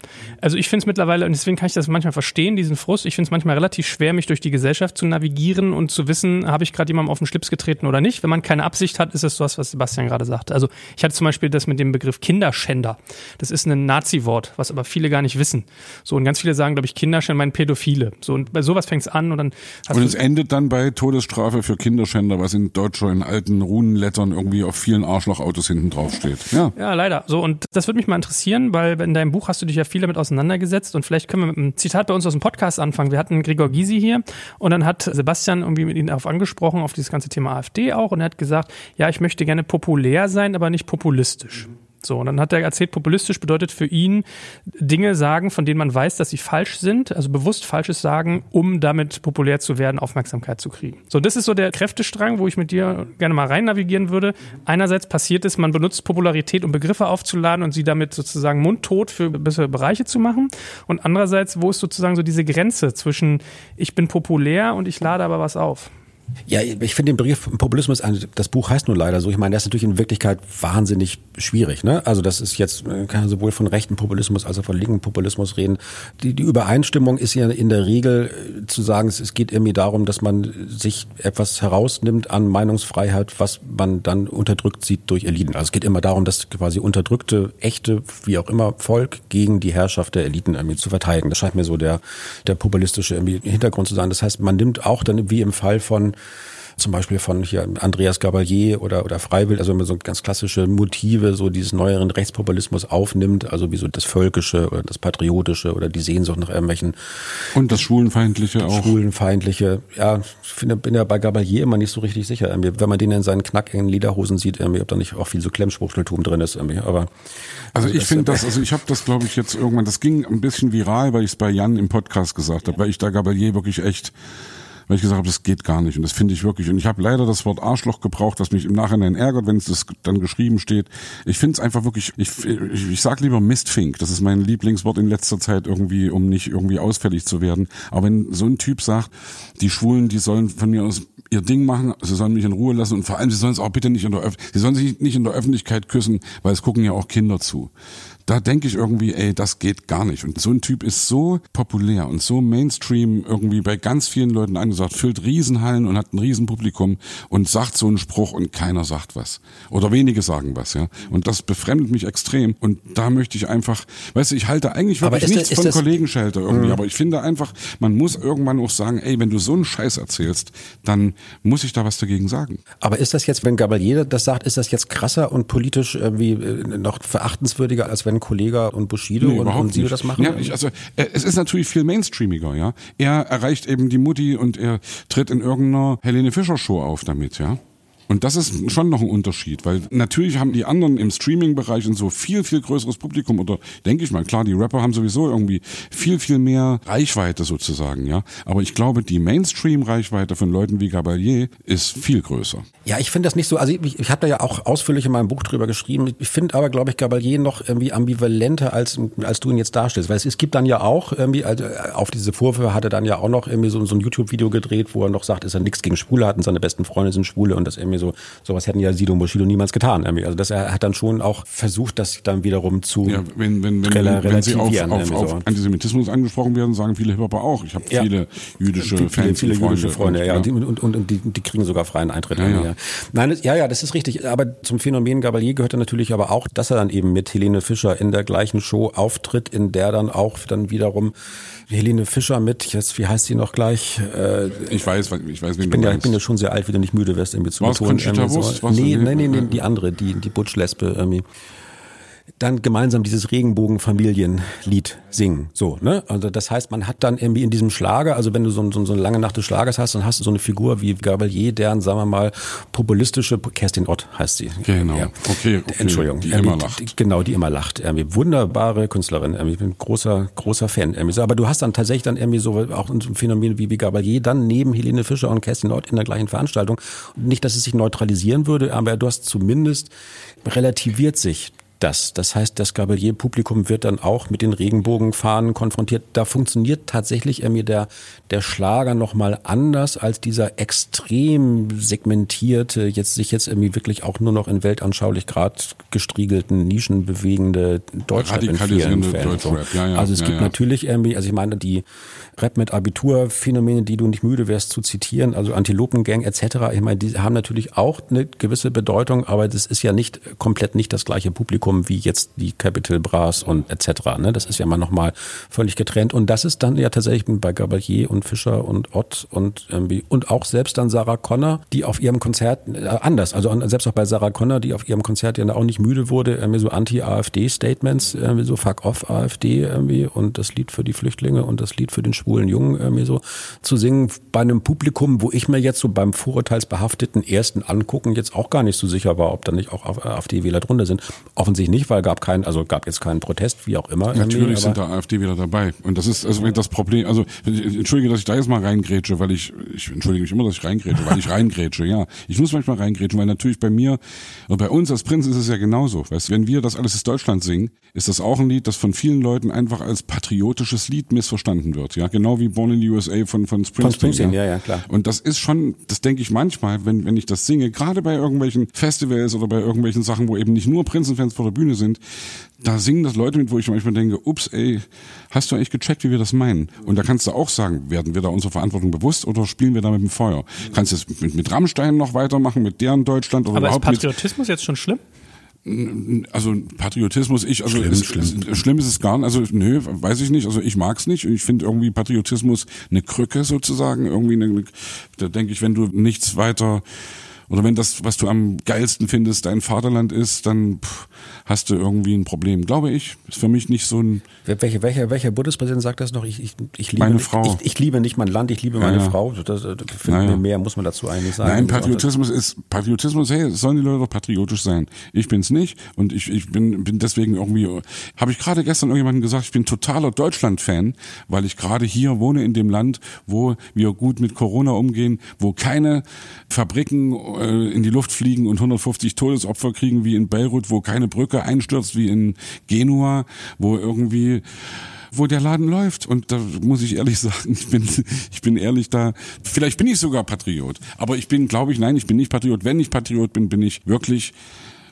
Also ich finde es mittlerweile, und deswegen kann ich das manchmal verstehen, diesen Frust, ich finde es manchmal relativ schwer, mich durch die Gesellschaft zu navigieren und zu wissen, habe ich gerade jemandem auf den Schlips getreten oder nicht. Wenn man keine Absicht hat, ist es sowas, was Sebastian gerade sagte. Also ich hatte zum Beispiel das mit dem Begriff Kinderschänder. Das ist ein Nazi-Wort, was aber viele gar nicht wissen. So und ganz viele sagen, glaube ich, Kinderschänder meinen Pädophile. So und bei sowas fängt es an und dann. und es endet dann bei Todesstrafe für Kinderschänder, was in deutscher in alten Runenlettern irgendwie auf vielen Arschlochautos hinten drauf steht. Ja. Ja, leider. So und das würde mich mal interessieren, weil in deinem Buch hast du dich ja viel damit auseinandergesetzt und vielleicht können wir mit einem Zitat bei uns aus dem Podcast anfangen. Wir hatten Gregor Gysi hier und dann hat Sebastian irgendwie mit ihm darauf angesprochen auf dieses ganze Thema AfD auch und er hat gesagt, ja, ich möchte gerne populär populär sein, aber nicht populistisch. So, und dann hat er erzählt, populistisch bedeutet für ihn Dinge sagen, von denen man weiß, dass sie falsch sind, also bewusst Falsches sagen, um damit populär zu werden, Aufmerksamkeit zu kriegen. So, das ist so der Kräftestrang, wo ich mit dir gerne mal rein navigieren würde. Einerseits passiert es, man benutzt Popularität, um Begriffe aufzuladen und sie damit sozusagen mundtot für bessere Bereiche zu machen. Und andererseits, wo ist sozusagen so diese Grenze zwischen ich bin populär und ich lade aber was auf? Ja, ich finde den Begriff Populismus, das Buch heißt nur leider so. Ich meine, das ist natürlich in Wirklichkeit wahnsinnig schwierig. Ne? Also das ist jetzt, man kann sowohl von rechten Populismus als auch von linken Populismus reden. Die, die Übereinstimmung ist ja in der Regel äh, zu sagen, es geht irgendwie darum, dass man sich etwas herausnimmt an Meinungsfreiheit, was man dann unterdrückt sieht durch Eliten. Also es geht immer darum, dass quasi unterdrückte, echte, wie auch immer, Volk gegen die Herrschaft der Eliten irgendwie zu verteidigen. Das scheint mir so der, der populistische Hintergrund zu sein. Das heißt, man nimmt auch dann, wie im Fall von zum Beispiel von hier Andreas Gabalier oder, oder Freiwild, also wenn man so ganz klassische Motive, so dieses neueren Rechtspopulismus aufnimmt, also wie so das Völkische oder das Patriotische oder die Sehnsucht nach irgendwelchen. Und das Schwulenfeindliche auch. Schwulenfeindliche, ja, ich finde, bin ja bei Gabalier immer nicht so richtig sicher. Wenn man den in seinen knackigen Lederhosen sieht, ob da nicht auch viel so Klemmspruchteltum drin ist, irgendwie. aber. Also, also ich finde das, also ich habe das, glaube ich, jetzt irgendwann, das ging ein bisschen viral, weil ich es bei Jan im Podcast gesagt habe, weil ich da Gabalier wirklich echt weil ich gesagt habe, das geht gar nicht und das finde ich wirklich. Und ich habe leider das Wort Arschloch gebraucht, was mich im Nachhinein ärgert, wenn es das dann geschrieben steht. Ich finde es einfach wirklich, ich, ich, ich sag lieber Mistfink, das ist mein Lieblingswort in letzter Zeit irgendwie, um nicht irgendwie ausfällig zu werden. Aber wenn so ein Typ sagt, die Schwulen, die sollen von mir aus ihr Ding machen, sie sollen mich in Ruhe lassen und vor allem, sie sollen es auch bitte nicht in der Öf sie sollen sich nicht in der Öffentlichkeit küssen, weil es gucken ja auch Kinder zu da denke ich irgendwie, ey, das geht gar nicht. Und so ein Typ ist so populär und so Mainstream irgendwie bei ganz vielen Leuten angesagt, füllt Riesenhallen und hat ein Riesenpublikum und sagt so einen Spruch und keiner sagt was. Oder wenige sagen was, ja. Und das befremdet mich extrem. Und da möchte ich einfach, weißt du, ich halte eigentlich wirklich nichts das, von Kollegenschelter irgendwie, mhm. aber ich finde einfach, man muss irgendwann auch sagen, ey, wenn du so einen Scheiß erzählst, dann muss ich da was dagegen sagen. Aber ist das jetzt, wenn Gabalier das sagt, ist das jetzt krasser und politisch irgendwie äh, noch verachtenswürdiger, als wenn wenn Kollega und Bushido nee, und, und Sido das machen? Ja, ich, also äh, es ist natürlich viel mainstreamiger, ja. Er erreicht eben die Mutti und er tritt in irgendeiner Helene Fischer Show auf damit, ja. Und das ist schon noch ein Unterschied, weil natürlich haben die anderen im Streaming-Bereich und so viel, viel größeres Publikum oder denke ich mal, klar, die Rapper haben sowieso irgendwie viel, viel mehr Reichweite sozusagen, ja. Aber ich glaube, die Mainstream-Reichweite von Leuten wie Gabalier ist viel größer. Ja, ich finde das nicht so, also ich, ich habe da ja auch ausführlich in meinem Buch drüber geschrieben. Ich finde aber, glaube ich, Gabalier noch irgendwie ambivalenter, als, als du ihn jetzt darstellst. Weil es, es gibt dann ja auch irgendwie, also auf diese Vorwürfe hat er dann ja auch noch irgendwie so, so ein YouTube-Video gedreht, wo er noch sagt, ist er nichts gegen Schwule hat und seine besten Freunde sind Schwule und das irgendwie so, sowas hätten ja Sido und Bushido niemals getan. Irgendwie. Also das er hat dann schon auch versucht, das dann wiederum zu ja, wenn, wenn, wenn, wenn, sie auf, auf, auf Antisemitismus angesprochen werden, sagen viele Hip-Hopper auch. Ich habe ja. viele jüdische die, Fans viele, viele jüdische Freunde, ja, und, und, und, und die, die kriegen sogar freien Eintritt. Ja, ja. Nein, das, ja, ja, das ist richtig. Aber zum Phänomen Gabalier gehörte natürlich aber auch, dass er dann eben mit Helene Fischer in der gleichen Show auftritt, in der dann auch dann wiederum Helene Fischer mit, jetzt, wie heißt sie noch gleich? Äh, ich weiß, ich weiß, wen ich bin du ja. Ich bin ja schon sehr alt, wie du nicht müde wirst, irgendwie zu betonen. So. Nee, nee, nee, nee, die andere, die, die Butch-Lesbe irgendwie dann gemeinsam dieses Regenbogenfamilienlied singen. So, ne? Also das heißt, man hat dann irgendwie in diesem Schlager, also wenn du so, so, so eine lange Nacht des Schlagers hast, dann hast du so eine Figur wie Gabalier, deren, sagen wir mal, populistische, Kerstin Ott heißt sie. Genau. Ja. Okay, okay. Entschuldigung. Die immer lacht. Die, genau, die immer lacht. Irgendwie wunderbare Künstlerin. Irgendwie. Ich bin ein großer, großer Fan. Irgendwie. Aber du hast dann tatsächlich dann irgendwie so auch ein Phänomen wie, wie Gabalier dann neben Helene Fischer und Kerstin Ott in der gleichen Veranstaltung. Nicht, dass es sich neutralisieren würde, aber du hast zumindest relativiert sich das. Das heißt, das Gabalier-Publikum wird dann auch mit den Regenbogenfahnen konfrontiert. Da funktioniert tatsächlich irgendwie der, der Schlager nochmal anders als dieser extrem segmentierte, jetzt sich jetzt irgendwie wirklich auch nur noch in weltanschaulich grad gestriegelten, nischenbewegende Deutschrap in vielen Fällen. So. Ja, ja, also es ja, gibt natürlich irgendwie, also ich meine, die Rap mit Abiturphänomene, die du nicht müde wärst zu zitieren, also Antilopengang etc. Ich meine, die haben natürlich auch eine gewisse Bedeutung, aber das ist ja nicht komplett nicht das gleiche Publikum wie jetzt die Capital Bras und etc. Ne? Das ist ja mal nochmal völlig getrennt. Und das ist dann ja tatsächlich bei Gabalier und Fischer und Ott und irgendwie und auch selbst dann Sarah Connor, die auf ihrem Konzert äh, anders, also selbst auch bei Sarah Connor, die auf ihrem Konzert ja auch nicht müde wurde, irgendwie so Anti-AfD-Statements, irgendwie so Fuck off AfD irgendwie und das Lied für die Flüchtlinge und das Lied für den schwulen Jungen irgendwie so zu singen bei einem Publikum, wo ich mir jetzt so beim vorurteilsbehafteten ersten Angucken jetzt auch gar nicht so sicher war, ob da nicht auch AfD-Wähler drunter sind. Offensichtlich nicht, weil gab keinen, also gab jetzt keinen Protest, wie auch immer. Natürlich sind da AfD-Wähler dabei. Und das ist also das Problem, also entschuldige, dass ich da jetzt mal reingrätsche, weil ich, ich entschuldige mich immer, dass ich reingrätsche, weil ich reingrätsche, ja. Ich muss manchmal reingrätschen, weil natürlich bei mir, oder bei uns als Prinz ist es ja genauso. Weißt, wenn wir das alles ist Deutschland singen, ist das auch ein Lied, das von vielen Leuten einfach als patriotisches Lied missverstanden wird, ja genau wie Born in the USA von, von Springsteen. Von Springsteen, ja, ja, klar. Und das ist schon, das denke ich manchmal, wenn, wenn ich das singe, gerade bei irgendwelchen Festivals oder bei irgendwelchen Sachen, wo eben nicht nur Prinzenfans vor der Bühne sind, da singen das Leute mit, wo ich manchmal denke, ups, ey, hast du eigentlich gecheckt, wie wir das meinen? Und da kannst du auch sagen, werden wir da unserer Verantwortung bewusst oder spielen wir da mit dem Feuer? Kannst du es mit, mit Rammstein noch weitermachen, mit deren Deutschland oder Aber überhaupt ist Patriotismus jetzt schon schlimm? Also Patriotismus, ich, also Schlimm, es, schlimm. schlimm ist es gar nicht. Also nö, weiß ich nicht. Also ich mag's nicht. Ich finde irgendwie Patriotismus eine Krücke sozusagen. Irgendwie, eine, da denke ich, wenn du nichts weiter oder wenn das, was du am geilsten findest, dein Vaterland ist, dann pff, hast du irgendwie ein Problem. Glaube ich. Ist für mich nicht so ein. Welcher, welcher, welcher Bundespräsident sagt das noch? Ich, ich, ich liebe Meine Frau. Ich, ich liebe nicht mein Land, ich liebe meine ja. Frau. Das, das, Ja, ja. mir mehr muss man dazu eigentlich sagen. Nein, auch Patriotismus ist Patriotismus. Hey, sollen die Leute doch patriotisch sein? Ich bin's nicht und ich, ich bin bin deswegen irgendwie. Habe ich gerade gestern irgendjemandem gesagt, ich bin totaler Deutschland-Fan, weil ich gerade hier wohne in dem Land, wo wir gut mit Corona umgehen, wo keine Fabriken äh, in die Luft fliegen und 150 Todesopfer kriegen wie in Beirut, wo keine Brücke einstürzt wie in Genua, wo irgendwie wo der Laden läuft. Und da muss ich ehrlich sagen, ich bin, ich bin ehrlich da. Vielleicht bin ich sogar Patriot. Aber ich bin, glaube ich, nein, ich bin nicht Patriot. Wenn ich Patriot bin, bin ich wirklich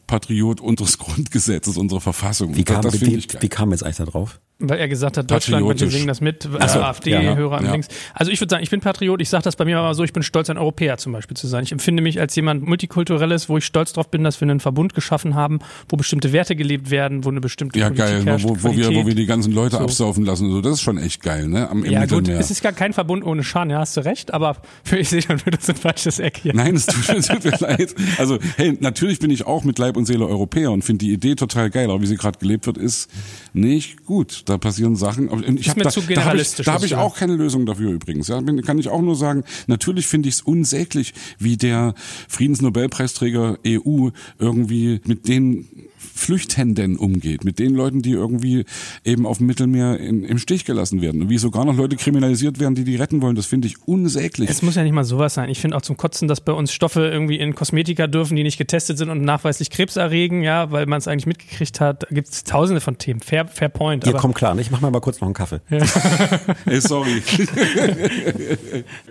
Patriot unseres Grundgesetzes, unserer Verfassung. Wie kam, das ich wie, wie kam jetzt eigentlich da drauf? Weil er gesagt hat, Deutschland, wir singen das mit, so, also AfD-Hörer ja, ja. links. Also ich würde sagen, ich bin Patriot, ich sage das bei mir aber so, ich bin stolz, ein Europäer zum Beispiel zu sein. Ich empfinde mich als jemand Multikulturelles, wo ich stolz drauf bin, dass wir einen Verbund geschaffen haben, wo bestimmte Werte gelebt werden, wo eine bestimmte Ja, Politik geil, herrscht, wo, wo, wir, wo wir die ganzen Leute So. absaufen lassen. So, das ist schon echt geil, ne? Am, Im Ja gut, Mittelmeer. es ist gar kein Verbund ohne Scham, ja, hast du recht, aber für ich sehe schon wieder so ein falsches Eck hier. Nein, es tut, es tut mir leid. Also, hey, natürlich bin ich auch mit Leib und Seele Europäer und finde die Idee total geil, aber wie sie gerade gelebt wird, ist nicht gut. Da passieren Sachen. Ich hab mir da, zu da habe ich, generalistisch, hab ich auch keine Lösung dafür übrigens. Ja, kann ich auch nur sagen, natürlich finde ich es unsäglich, wie der Friedensnobelpreisträger EU irgendwie mit den Flüchtenden umgeht, mit den Leuten, die irgendwie eben auf dem Mittelmeer in, im Stich gelassen werden. Und wie sogar noch Leute kriminalisiert werden, die die retten wollen, das finde ich unsäglich. Es muss ja nicht mal sowas sein. Ich finde auch zum Kotzen, dass bei uns Stoffe irgendwie in Kosmetika dürfen, die nicht getestet sind und nachweislich Krebs erregen, ja, weil man es eigentlich mitgekriegt hat. Da gibt es tausende von Themen. Fair, fair point. Ihr aber- kommt klar, ne? ich mach mir mal kurz noch einen Kaffee. Ey, sorry.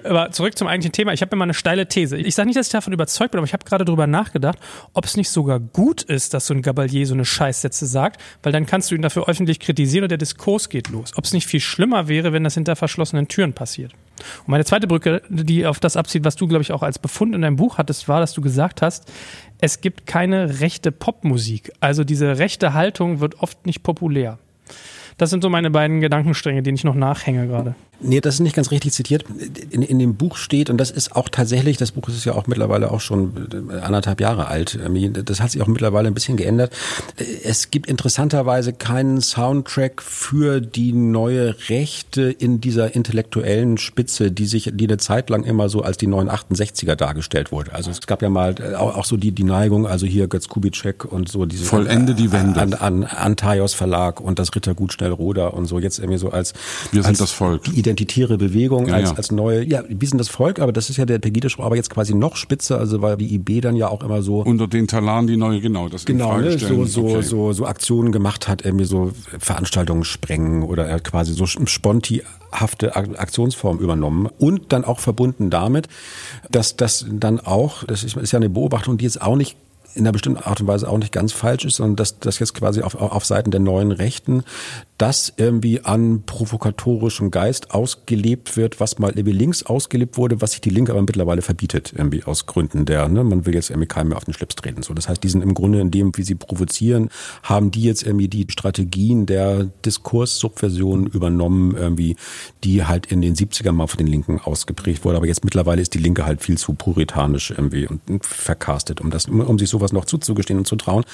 Aber zurück zum eigentlichen Thema. Ich habe immer eine steile These. Ich sage nicht, dass ich davon überzeugt bin, aber ich habe gerade drüber nachgedacht, ob es nicht sogar gut ist, dass so ein Gabalier so eine Scheißsätze sagt, weil dann kannst du ihn dafür öffentlich kritisieren und der Diskurs geht los. Ob es nicht viel schlimmer wäre, wenn das hinter verschlossenen Türen passiert. Und meine zweite Brücke, die auf das abzieht, was du, glaube ich, auch als Befund in deinem Buch hattest, war, dass du gesagt hast, es gibt keine rechte Popmusik. Also diese rechte Haltung wird oft nicht populär. Das sind so meine beiden Gedankenstränge, denen ich noch nachhänge gerade. Nee, das ist nicht ganz richtig zitiert. In, in dem Buch steht, und das ist auch tatsächlich, das Buch ist ja auch mittlerweile auch schon äh, anderthalb Jahre alt. Das hat sich auch mittlerweile ein bisschen geändert. Es gibt interessanterweise keinen Soundtrack für die neue Rechte in dieser intellektuellen Spitze, die sich, die eine Zeit lang immer so als die neuen 68er dargestellt wurde. Also es gab ja mal äh, auch, auch so die, die Neigung, also hier Götz Kubitschek und so diese Vollende die Wende. an, an Antaios Verlag und das Rittergut Schnellroder und so jetzt irgendwie so als Wir sind als das Volk. Identitäre Bewegung Ja, als, ja. als neue, ja, wir sind das Volk, aber das ist ja der Pegida-Spruch, aber jetzt quasi noch spitzer, also weil die IB dann ja auch immer so Unter den Talaren die neue, genau, das Genau, ne, so, so, Okay. so, so Aktionen gemacht hat, irgendwie so Veranstaltungen sprengen oder er hat quasi so spontihafte Ak- Aktionsform übernommen und dann auch verbunden damit, dass das dann auch, das ist, ist ja eine Beobachtung, die jetzt auch nicht in einer bestimmten Art und Weise auch nicht ganz falsch ist, sondern dass das jetzt quasi auf, auf Seiten der neuen Rechten das irgendwie an provokatorischem Geist ausgelebt wird, was mal irgendwie links ausgelebt wurde, was sich die Linke aber mittlerweile verbietet, irgendwie aus Gründen der, ne, man will jetzt irgendwie keinem mehr auf den Schlips treten. So, das heißt, die sind im Grunde in dem, wie sie provozieren, haben die jetzt irgendwie die Strategien der Diskurssubversion übernommen, irgendwie, die halt in den 70ern mal von den Linken ausgeprägt wurde. Aber jetzt mittlerweile ist die Linke halt viel zu puritanisch irgendwie und verkastet, um das, um sich sowas noch zuzugestehen und zu trauen.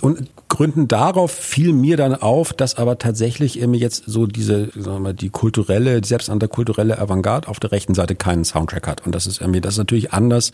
Und Gründen darauf fiel mir dann auf, dass aber tatsächlich eben jetzt so diese, sagen wir mal, die kulturelle, die selbsternannte kulturelle Avantgarde auf der rechten Seite keinen Soundtrack hat. Und das ist irgendwie, das ist natürlich anders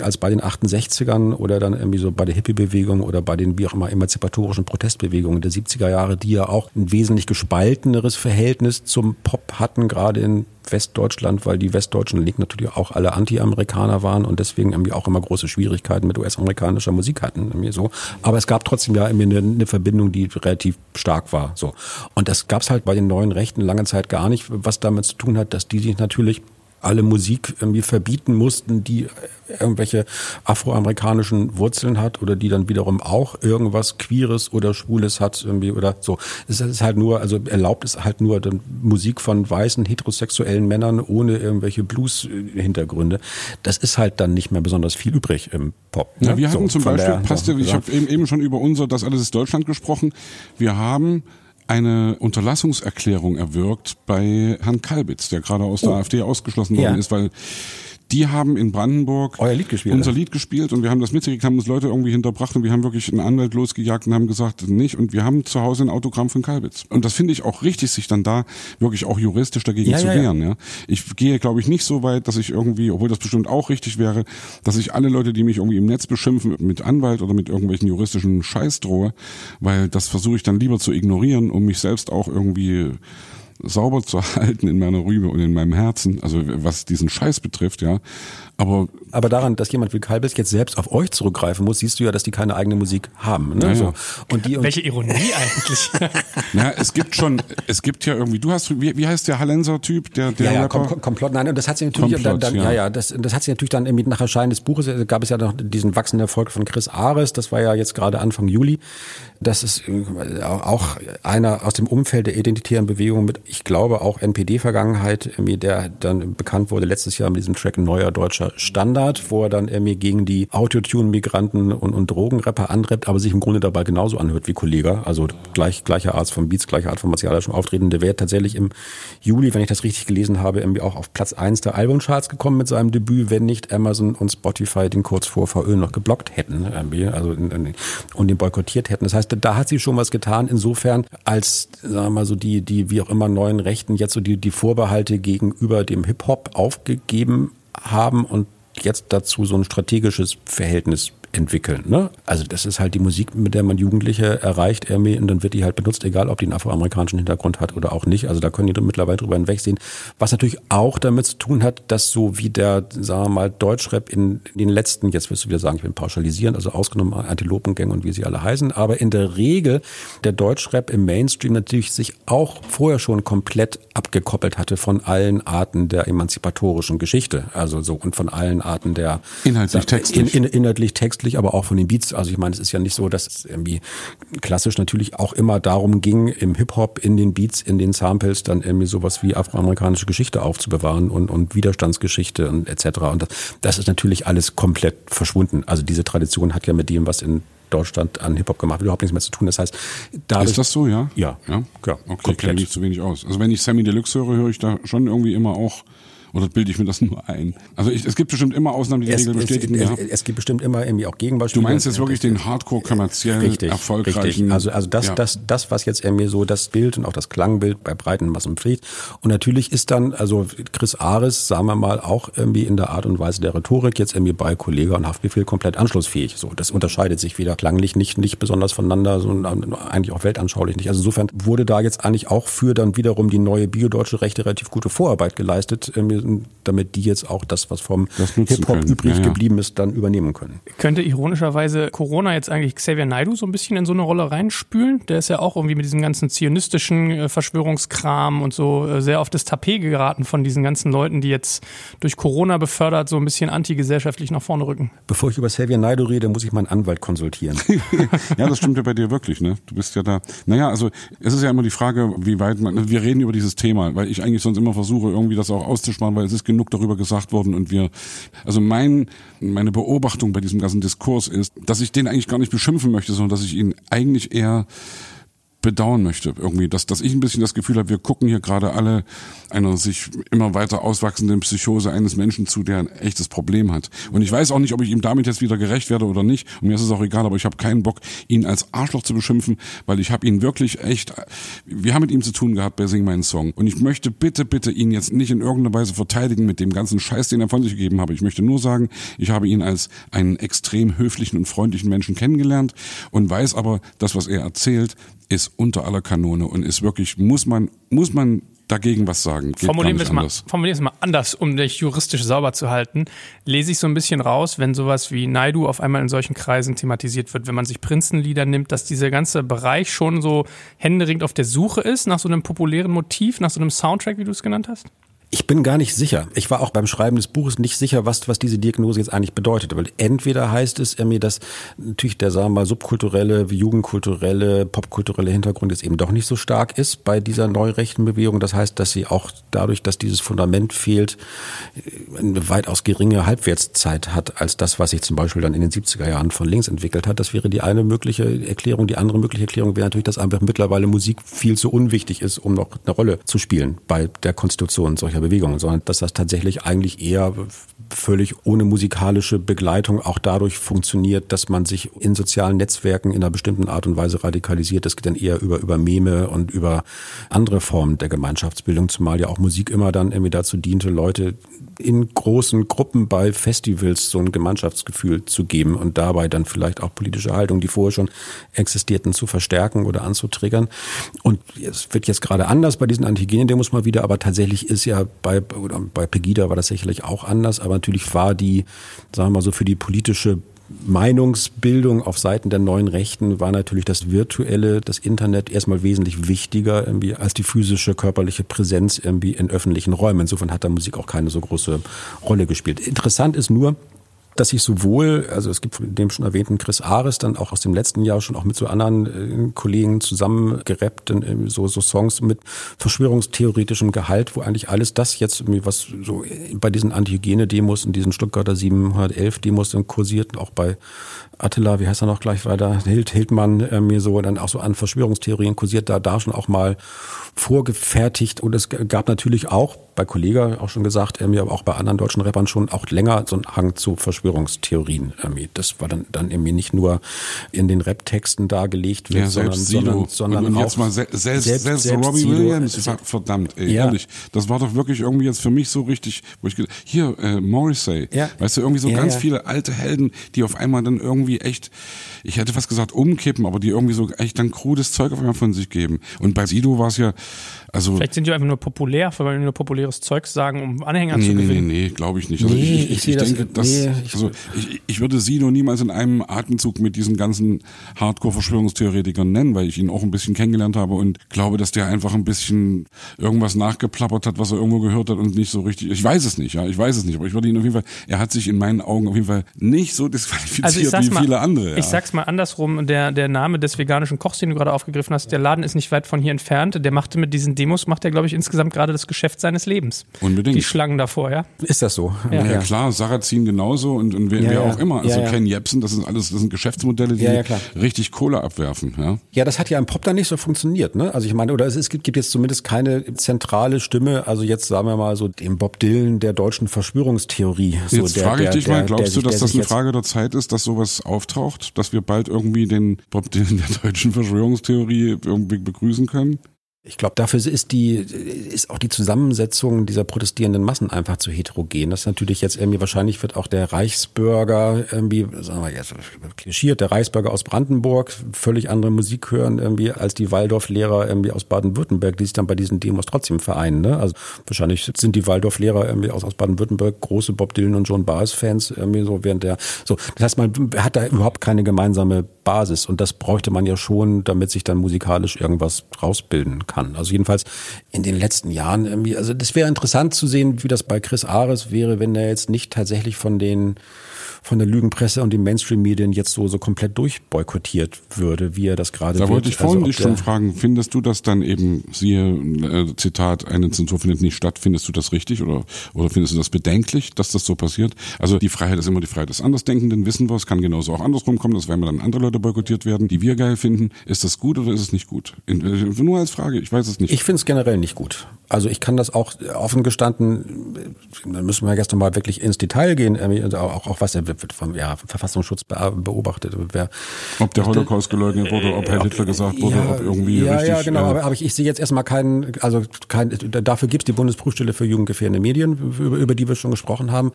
als bei den 68ern oder dann irgendwie so bei der Hippie-Bewegung oder bei den, wie auch immer, emanzipatorischen Protestbewegungen der 70er Jahre, die ja auch ein wesentlich gespalteneres Verhältnis zum Pop hatten, gerade in Westdeutschland, weil die westdeutschen Linken natürlich auch alle Anti-Amerikaner waren und deswegen irgendwie auch immer große Schwierigkeiten mit US-amerikanischer Musik hatten. Irgendwie so. Aber es gab trotzdem ja irgendwie eine, eine Verbindung, die relativ stark war. So. Und das gab es halt bei den neuen Rechten lange Zeit gar nicht, was damit zu tun hat, dass die sich natürlich alle Musik irgendwie verbieten mussten, die irgendwelche afroamerikanischen Wurzeln hat oder die dann wiederum auch irgendwas Queeres oder Schwules hat irgendwie oder so. Es ist halt nur, also erlaubt ist halt nur Musik von weißen heterosexuellen Männern ohne irgendwelche Blues-Hintergründe. Das ist halt dann nicht mehr besonders viel übrig im Pop. Ne? Ja, wir hatten so, zum Beispiel, passte, ich habe eben, eben schon über unser Das alles ist Deutschland gesprochen. Wir haben eine Unterlassungserklärung erwirkt bei Herrn Kalbitz, der gerade aus der oh. AfD ausgeschlossen worden ja. ist, weil die haben in Brandenburg Euer Lied gespielt, unser Lied gespielt und wir haben das mitgekriegt, haben uns Leute irgendwie hinterbracht und wir haben wirklich einen Anwalt losgejagt und haben gesagt, nicht. Und wir haben zu Hause ein Autogramm von Kalbitz. Und das finde ich auch richtig, sich dann da wirklich auch juristisch dagegen ja, zu ja, wehren. Ja. Ich gehe, glaube ich, nicht so weit, dass ich irgendwie, obwohl das bestimmt auch richtig wäre, dass ich alle Leute, die mich irgendwie im Netz beschimpfen, mit Anwalt oder mit irgendwelchen juristischen Scheiß drohe, weil das versuche ich dann lieber zu ignorieren, um mich selbst auch irgendwie sauber zu halten in meiner Rübe und in meinem Herzen, also was diesen Scheiß betrifft, ja. Aber, aber daran, dass jemand wie Kalbes jetzt selbst auf euch zurückgreifen muss, siehst du ja, dass die keine eigene Musik haben. Ne? Ja, so. und die, und Welche Ironie eigentlich. ja, es gibt schon, es gibt ja irgendwie, du hast, wie, wie heißt der Hallenser-Typ, der, der ja, ja, Kom Komplott, nein, und das hat sich natürlich, Komplott, dann, dann, ja. ja, ja, das, das hat sich natürlich dann irgendwie nach Erscheinen des Buches, gab es ja noch diesen wachsenden Erfolg von Chris Ares, das war ja jetzt gerade Anfang Juli, das ist auch einer aus dem Umfeld der identitären Bewegung mit, ich glaube, auch NPD-Vergangenheit, der dann bekannt wurde letztes Jahr mit diesem Track Neuer Deutscher Standard, wo er dann irgendwie gegen die Autotune-Migranten und, und Drogenrapper anrappt, aber sich im Grunde dabei genauso anhört wie Kollege. Also gleich, gleicher Art von Beats, gleiche Art von martialischem Auftreten. Der wäre tatsächlich im Juli, wenn ich das richtig gelesen habe, irgendwie auch auf Platz eins der Albumcharts gekommen mit seinem Debüt, wenn nicht Amazon und Spotify den kurz vor VÖ noch geblockt hätten irgendwie, also und den boykottiert hätten. Das heißt, da hat sie schon was getan, insofern als, sagen wir mal so, die, die wie auch immer neuen Rechten jetzt so die, die Vorbehalte gegenüber dem Hip-Hop aufgegeben haben und jetzt dazu so ein strategisches Verhältnis entwickeln. Ne? Also das ist halt die Musik, mit der man Jugendliche erreicht, irgendwie, und dann wird die halt benutzt, egal ob die einen afroamerikanischen Hintergrund hat oder auch nicht. Also da können die mittlerweile drüber hinwegsehen. Was natürlich auch damit zu tun hat, dass so wie der, sagen wir mal, Deutschrap in, in den letzten, jetzt wirst du wieder sagen, ich bin pauschalisierend, also ausgenommen Antilopengänge und wie sie alle heißen, aber in der Regel der Deutschrap im Mainstream natürlich sich auch vorher schon komplett abgekoppelt hatte von allen Arten der emanzipatorischen Geschichte. Also so und von allen Arten der inhaltlich textlich. In, in, inhaltlich textlich, aber auch von den Beats. Also ich meine, es ist ja nicht so, dass es irgendwie klassisch natürlich auch immer darum ging, im Hip-Hop, in den Beats, in den Samples dann irgendwie sowas wie afroamerikanische Geschichte aufzubewahren und, und Widerstandsgeschichte und etc. Und das, das ist natürlich alles komplett verschwunden. Also diese Tradition hat ja mit dem, was in Deutschland an Hip-Hop gemacht, überhaupt nichts mehr zu tun. Das heißt, da ist das so, ja? Ja. Ja, ja okay, kenne mich zu wenig aus. Also wenn ich Sammy Deluxe höre, höre ich da schon irgendwie immer auch oder bilde ich mir das nur ein? Also ich, es gibt bestimmt immer Ausnahmen, die die Regel bestätigen. Es, es, es, gibt bestimmt immer irgendwie auch Gegenbeispiele. Du meinst jetzt wirklich den hardcore kommerziell richtig, erfolgreichen. Richtig. Also, also das, ja. das, das, was jetzt irgendwie so das Bild und auch das Klangbild bei breiten Massen pflegt. Und natürlich ist dann, also Chris Ares, sagen wir mal, auch irgendwie in der Art und Weise der Rhetorik jetzt irgendwie bei Kollege und Haftbefehl komplett anschlussfähig. So, das unterscheidet sich wieder klanglich nicht, nicht besonders voneinander, sondern eigentlich auch weltanschaulich nicht. Also insofern wurde da jetzt eigentlich auch für dann wiederum die neue biodeutsche Rechte relativ gute Vorarbeit geleistet, damit die jetzt auch das, was vom Hip-Hop übrig ja, ja. geblieben ist, dann übernehmen können. Könnte ironischerweise Corona jetzt eigentlich Xavier Naidu so ein bisschen in so eine Rolle reinspülen? Der ist ja auch irgendwie mit diesem ganzen zionistischen äh, Verschwörungskram und so äh, sehr auf das Tapet geraten von diesen ganzen Leuten, die jetzt durch Corona befördert so ein bisschen antigesellschaftlich nach vorne rücken. Bevor ich über Xavier Naidu rede, muss ich meinen Anwalt konsultieren. ja, das stimmt ja bei dir wirklich, ne? Du bist ja da. Naja, also es ist ja immer die Frage, wie weit man. Wir reden über dieses Thema, weil ich eigentlich sonst immer versuche, irgendwie das auch auszusparen, weil es ist genug darüber gesagt worden und wir, also mein, meine Beobachtung bei diesem ganzen Diskurs ist, dass ich den eigentlich gar nicht beschimpfen möchte, sondern dass ich ihn eigentlich eher bedauern möchte irgendwie, dass, dass ich ein bisschen das Gefühl habe, wir gucken hier gerade alle einer sich immer weiter auswachsenden Psychose eines Menschen zu, der ein echtes Problem hat. Und ich weiß auch nicht, ob ich ihm damit jetzt wieder gerecht werde oder nicht. Und mir ist es auch egal, aber ich habe keinen Bock, ihn als Arschloch zu beschimpfen, weil ich habe ihn wirklich echt, wir haben mit ihm zu tun gehabt bei Sing meinen Song. Und ich möchte bitte, bitte ihn jetzt nicht in irgendeiner Weise verteidigen mit dem ganzen Scheiß, den er von sich gegeben habe. Ich möchte nur sagen, ich habe ihn als einen extrem höflichen und freundlichen Menschen kennengelernt und weiß aber, das, was er erzählt, ist unter aller Kanone und ist wirklich, muss man, muss man dagegen was sagen. Geht formulieren wir es mal, formulieren es mal anders, um dich juristisch sauber zu halten. Lese ich so ein bisschen raus, wenn sowas wie Naidu auf einmal in solchen Kreisen thematisiert wird, wenn man sich Prinzenlieder nimmt, dass dieser ganze Bereich schon so händeringend auf der Suche ist nach so einem populären Motiv, nach so einem Soundtrack, wie du es genannt hast? Ich bin gar nicht sicher. Ich war auch beim Schreiben des Buches nicht sicher, was, was diese Diagnose jetzt eigentlich bedeutet. Weil entweder heißt es mir, dass natürlich der, sagen wir mal, subkulturelle, jugendkulturelle, popkulturelle Hintergrund jetzt eben doch nicht so stark ist bei dieser neurechten Bewegung. Das heißt, dass sie auch dadurch, dass dieses Fundament fehlt, eine weitaus geringe Halbwertszeit hat als das, was sich zum Beispiel dann in den 70er Jahren von links entwickelt hat. Das wäre die eine mögliche Erklärung. Die andere mögliche Erklärung wäre natürlich, dass einfach mittlerweile Musik viel zu unwichtig ist, um noch eine Rolle zu spielen bei der Konstitution solcher solcher Bewegungen, sondern dass das tatsächlich eigentlich eher völlig ohne musikalische Begleitung auch dadurch funktioniert, dass man sich in sozialen Netzwerken in einer bestimmten Art und Weise radikalisiert. Das geht dann eher über, über Meme und über andere Formen der Gemeinschaftsbildung, zumal ja auch Musik immer dann irgendwie dazu diente, Leute in großen Gruppen bei Festivals so ein Gemeinschaftsgefühl zu geben und dabei dann vielleicht auch politische Haltung, die vorher schon existierten, zu verstärken oder anzutriggern. Und es wird jetzt gerade anders bei diesen Antigen-Demos mal wieder, aber tatsächlich ist ja bei, bei Pegida war das sicherlich auch anders, aber natürlich war die, sagen wir mal so, für die politische Meinungsbildung auf Seiten der neuen Rechten war natürlich das Virtuelle, das Internet erstmal wesentlich wichtiger irgendwie als die physische körperliche Präsenz irgendwie in öffentlichen Räumen. Insofern hat da Musik auch keine so große Rolle gespielt. Interessant ist nur, dass ich sowohl, also es gibt von dem schon erwähnten Chris Ares dann auch aus dem letzten Jahr schon auch mit so anderen äh, Kollegen zusammen gerappt, äh, so, so Songs mit verschwörungstheoretischem Gehalt, wo eigentlich alles das jetzt, was so bei diesen Antihygiene-Demos und diesen Stuttgarter 711-Demos dann kursiert, auch bei Attila, wie heißt er noch gleich weiter, Hild, Hildmann, äh, mir so dann auch so an Verschwörungstheorien kursiert, da, da schon auch mal vorgefertigt und es gab natürlich auch bei Kollega auch schon gesagt, irgendwie, aber auch bei anderen deutschen Rappern schon auch länger so ein Hang zu Verschwörungstheorien. Irgendwie. Das war dann, dann irgendwie nicht nur in den Rap-Texten dargelegt wird, ja, sondern, sondern, sondern und, und jetzt mal selbst, selbst, selbst, selbst Robbie Sido, Williams, äh, verdammt, ey, ja. ehrlich, das war doch wirklich irgendwie jetzt für mich so richtig, wo ich gedacht, hier, äh, Morrissey, ja. weißt du, irgendwie so ja, ganz viele alte Helden, die auf einmal dann irgendwie echt, ich hätte fast gesagt umkippen, aber die irgendwie so echt dann krudes Zeug auf einmal von sich geben. Und bei Sido war es ja, also Vielleicht sind die einfach nur populär, weil die nur populäres Zeug sagen, um Anhänger nee, zu gewinnen. Nee, nee, nee, glaube ich nicht. Also nee, ich, ich, ich, denke, das, nee, also ich, ich würde Sido niemals in einem Atemzug mit diesen ganzen Hardcore-Verschwörungstheoretikern nennen, weil ich ihn auch ein bisschen kennengelernt habe und glaube, dass der einfach ein bisschen irgendwas nachgeplappert hat, was er irgendwo gehört hat und nicht so richtig. Ich weiß es nicht, ja, ich weiß es nicht, aber ich würde ihn auf jeden Fall, er hat sich in meinen Augen auf jeden Fall nicht so disqualifiziert also wie mal, viele andere. Ja. Ich sag's mal andersrum, der, der Name des veganischen Kochs, den du gerade aufgegriffen hast, der Laden ist nicht weit von hier entfernt, der machte mit diesen Demos macht er, glaube ich, insgesamt gerade das Geschäft seines Lebens. Unbedingt. Die Schlangen davor, ja. Ist das so? Ja, ja, ja klar, Sarrazin genauso und, und wer, ja, wer auch immer. Also Ken Jebsen, das sind alles, das sind Geschäftsmodelle, die richtig Kohle abwerfen. Ja? ja, das hat ja im Pop dann nicht so funktioniert. Ne? Also ich meine, oder es, es gibt, gibt jetzt zumindest keine zentrale Stimme, also jetzt sagen wir mal so dem Bob Dylan der deutschen Verschwörungstheorie. So jetzt der, frage ich der, dich mal, glaubst der, du, dass das eine Frage der Zeit ist, dass sowas auftaucht, dass wir bald irgendwie den Bob Dylan der deutschen Verschwörungstheorie irgendwie begrüßen können? Ich glaube, dafür ist die, ist auch die Zusammensetzung dieser protestierenden Massen einfach zu heterogen. Das ist natürlich jetzt irgendwie, wahrscheinlich wird auch der Reichsbürger irgendwie, sagen wir jetzt, klischiert, der Reichsbürger aus Brandenburg völlig andere Musik hören irgendwie als die Waldorflehrer irgendwie aus Baden-Württemberg, die sich dann bei diesen Demos trotzdem vereinen. Ne? Also wahrscheinlich sind die Waldorflehrer irgendwie aus, aus Baden-Württemberg große Bob Dylan und John Baez Fans irgendwie so während der, so. Das heißt, man hat da überhaupt keine gemeinsame Basis und das bräuchte man ja schon, damit sich dann musikalisch irgendwas rausbilden kann. Also jedenfalls in den letzten Jahren irgendwie, also das wäre interessant zu sehen, wie das bei Chris Ares wäre, wenn er jetzt nicht tatsächlich von den von der Lügenpresse und den Mainstream-Medien jetzt so, so komplett durchboykottiert würde, wie er das gerade Da wollte ich vorhin also, dich schon fragen, findest du das dann eben, siehe, äh, Zitat, eine Zensur findet nicht statt, findest du das richtig oder, oder findest du das bedenklich, dass das so passiert? Also die Freiheit ist immer die Freiheit des Andersdenkenden, wissen wir, es kann genauso auch andersrum kommen, dass wenn wir dann andere Leute boykottiert werden, die wir geil finden, ist das gut oder ist es nicht gut? Äh, nur als Frage, ich weiß es nicht. Ich finde es generell nicht gut. Also ich kann das auch offen gestanden, dann müssen wir jetzt nochmal wirklich ins Detail gehen, auch, auch was er wird vom ja, Verfassungsschutz beobachtet. Wer, ob der Holocaust geleugnet wurde, ob Herr Hitler gesagt wurde, ja, ob irgendwie ja, richtig... Ja, genau, äh, aber, aber ich, ich sehe jetzt erstmal keinen, also kein, dafür gibt es die Bundesprüfstelle für jugendgefährdende Medien, über, über die wir schon gesprochen haben.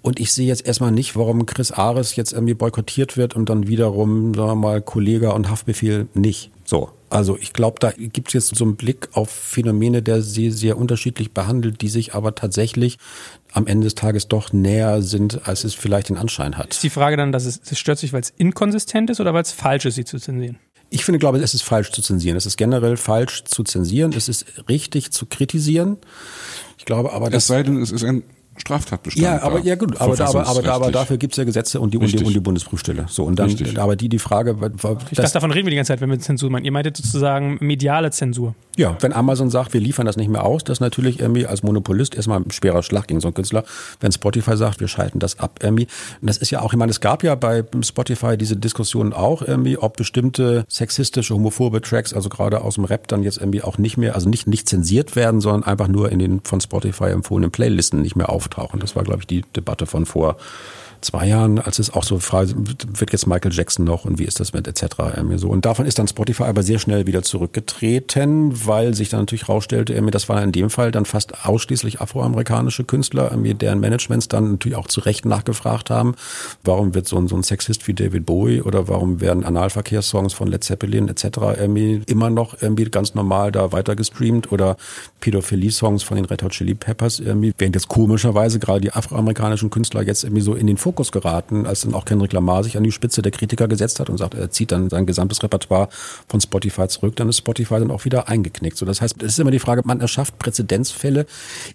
Und ich sehe jetzt erstmal nicht, warum Chris Ares jetzt irgendwie boykottiert wird und dann wiederum, sagen wir mal, Kollege und Haftbefehl nicht. So. Also ich glaube, da gibt es jetzt so einen Blick auf Phänomene, der sie sehr unterschiedlich behandelt, die sich aber tatsächlich am Ende des Tages doch näher sind, als es vielleicht den Anschein hat. Ist die Frage dann, dass es, es stört sich, weil es inkonsistent ist oder weil es falsch ist, sie zu zensieren? Ich finde, glaube, es ist falsch zu zensieren. Es ist generell falsch zu zensieren. Es ist richtig zu kritisieren. Ich glaube aber, Es sei denn, es ist ein Straftatbestand. Ja, aber ja gut, aber, aber, aber, aber dafür gibt's ja Gesetze und die, und die, und die Bundesprüfstelle. So und dann, Richtig. aber die die Frage, Ich das, dachte, davon reden wir die ganze Zeit, wenn wir Zensur meinen. Ihr meintet sozusagen mediale Zensur. ja, wenn Amazon sagt, wir liefern das nicht mehr aus, das ist natürlich irgendwie als Monopolist erstmal ein schwerer Schlag gegen so einen Künstler. Wenn Spotify sagt, wir schalten das ab irgendwie, und das ist ja auch, ich meine, es gab ja bei Spotify diese Diskussion auch irgendwie, ob bestimmte sexistische, homophobe Tracks, also gerade aus dem Rap dann jetzt irgendwie auch nicht mehr, also nicht nicht zensiert werden, sondern einfach nur in den von Spotify empfohlenen Playlisten nicht mehr auftauchen. Das war, glaube ich, die Debatte von vor zwei Jahren, als es auch so frage, wird jetzt Michael Jackson noch und wie ist das mit etc. so. Und davon ist dann Spotify aber sehr schnell wieder zurückgetreten, weil sich dann natürlich rausstellte, das waren in dem Fall dann fast ausschließlich afroamerikanische Künstler, deren Managements dann natürlich auch zu Recht nachgefragt haben, warum wird so ein, so ein Sexist wie David Bowie oder warum werden Analverkehrssongs von Led Zeppelin etc. immer noch irgendwie ganz normal da weiter gestreamt oder Pädophilie-Songs von den Red Hot Chili Peppers irgendwie, während jetzt komischerweise gerade die afroamerikanischen Künstler jetzt irgendwie so in den Fokus geraten, als dann auch Kendrick Lamar sich an die Spitze der Kritiker gesetzt hat und sagt, er zieht dann sein gesamtes Repertoire von Spotify zurück, dann ist Spotify dann auch wieder eingeknickt. So, das heißt, es ist immer die Frage, man erschafft Präzedenzfälle.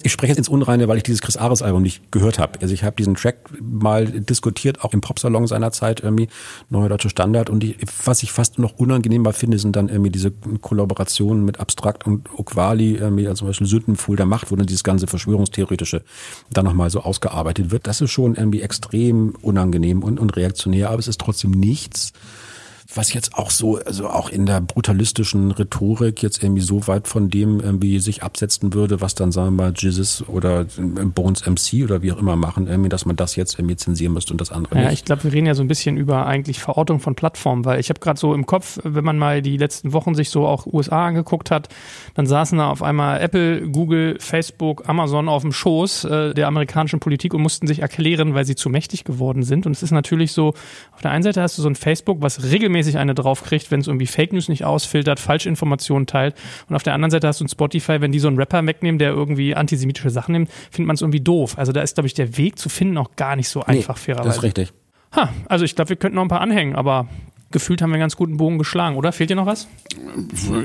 Ich spreche jetzt ins Unreine, weil ich dieses Chris Ares Album nicht gehört habe. Also ich habe diesen Track mal diskutiert, auch im Popsalon seiner Zeit irgendwie, Neue Deutsche Standard und die, was ich fast noch unangenehmer finde, sind dann irgendwie diese Kollaborationen mit Abstrakt und Okwali, irgendwie, also zum Beispiel Sündenpfuhl der Macht, wo dann dieses ganze Verschwörungstheoretische dann nochmal so ausgearbeitet wird. Das ist schon irgendwie extrem unangenehm und, und reaktionär, aber es ist trotzdem nichts, was jetzt auch so, also auch in der brutalistischen Rhetorik jetzt irgendwie so weit von dem irgendwie sich absetzen würde, was dann sagen wir mal Jesus oder Bones MC oder wie auch immer machen, irgendwie, dass man das jetzt irgendwie zensieren müsste und das andere Ja, nicht. ich glaube, wir reden ja so ein bisschen über eigentlich Verortung von Plattformen, weil ich habe gerade so im Kopf, wenn man mal die letzten Wochen sich so auch USA angeguckt hat, dann saßen da auf einmal Apple, Google, Facebook, Amazon auf dem Schoß äh, der amerikanischen Politik und mussten sich erklären, weil sie zu mächtig geworden sind. Und es ist natürlich so, auf der einen Seite hast du so ein Facebook, was regelmäßig eine draufkriegt, wenn es irgendwie Fake News nicht ausfiltert, Falschinformationen teilt. Und auf der anderen Seite hast du ein Spotify, wenn die so einen Rapper wegnehmen, der irgendwie antisemitische Sachen nimmt, findet man es irgendwie doof. Also da ist, glaube ich, der Weg zu finden auch gar nicht so einfach, nee, fairerweise. das ist richtig. Ha, also ich glaube, wir könnten noch ein paar anhängen, aber gefühlt haben wir einen ganz guten Bogen geschlagen, oder? Fehlt dir noch was?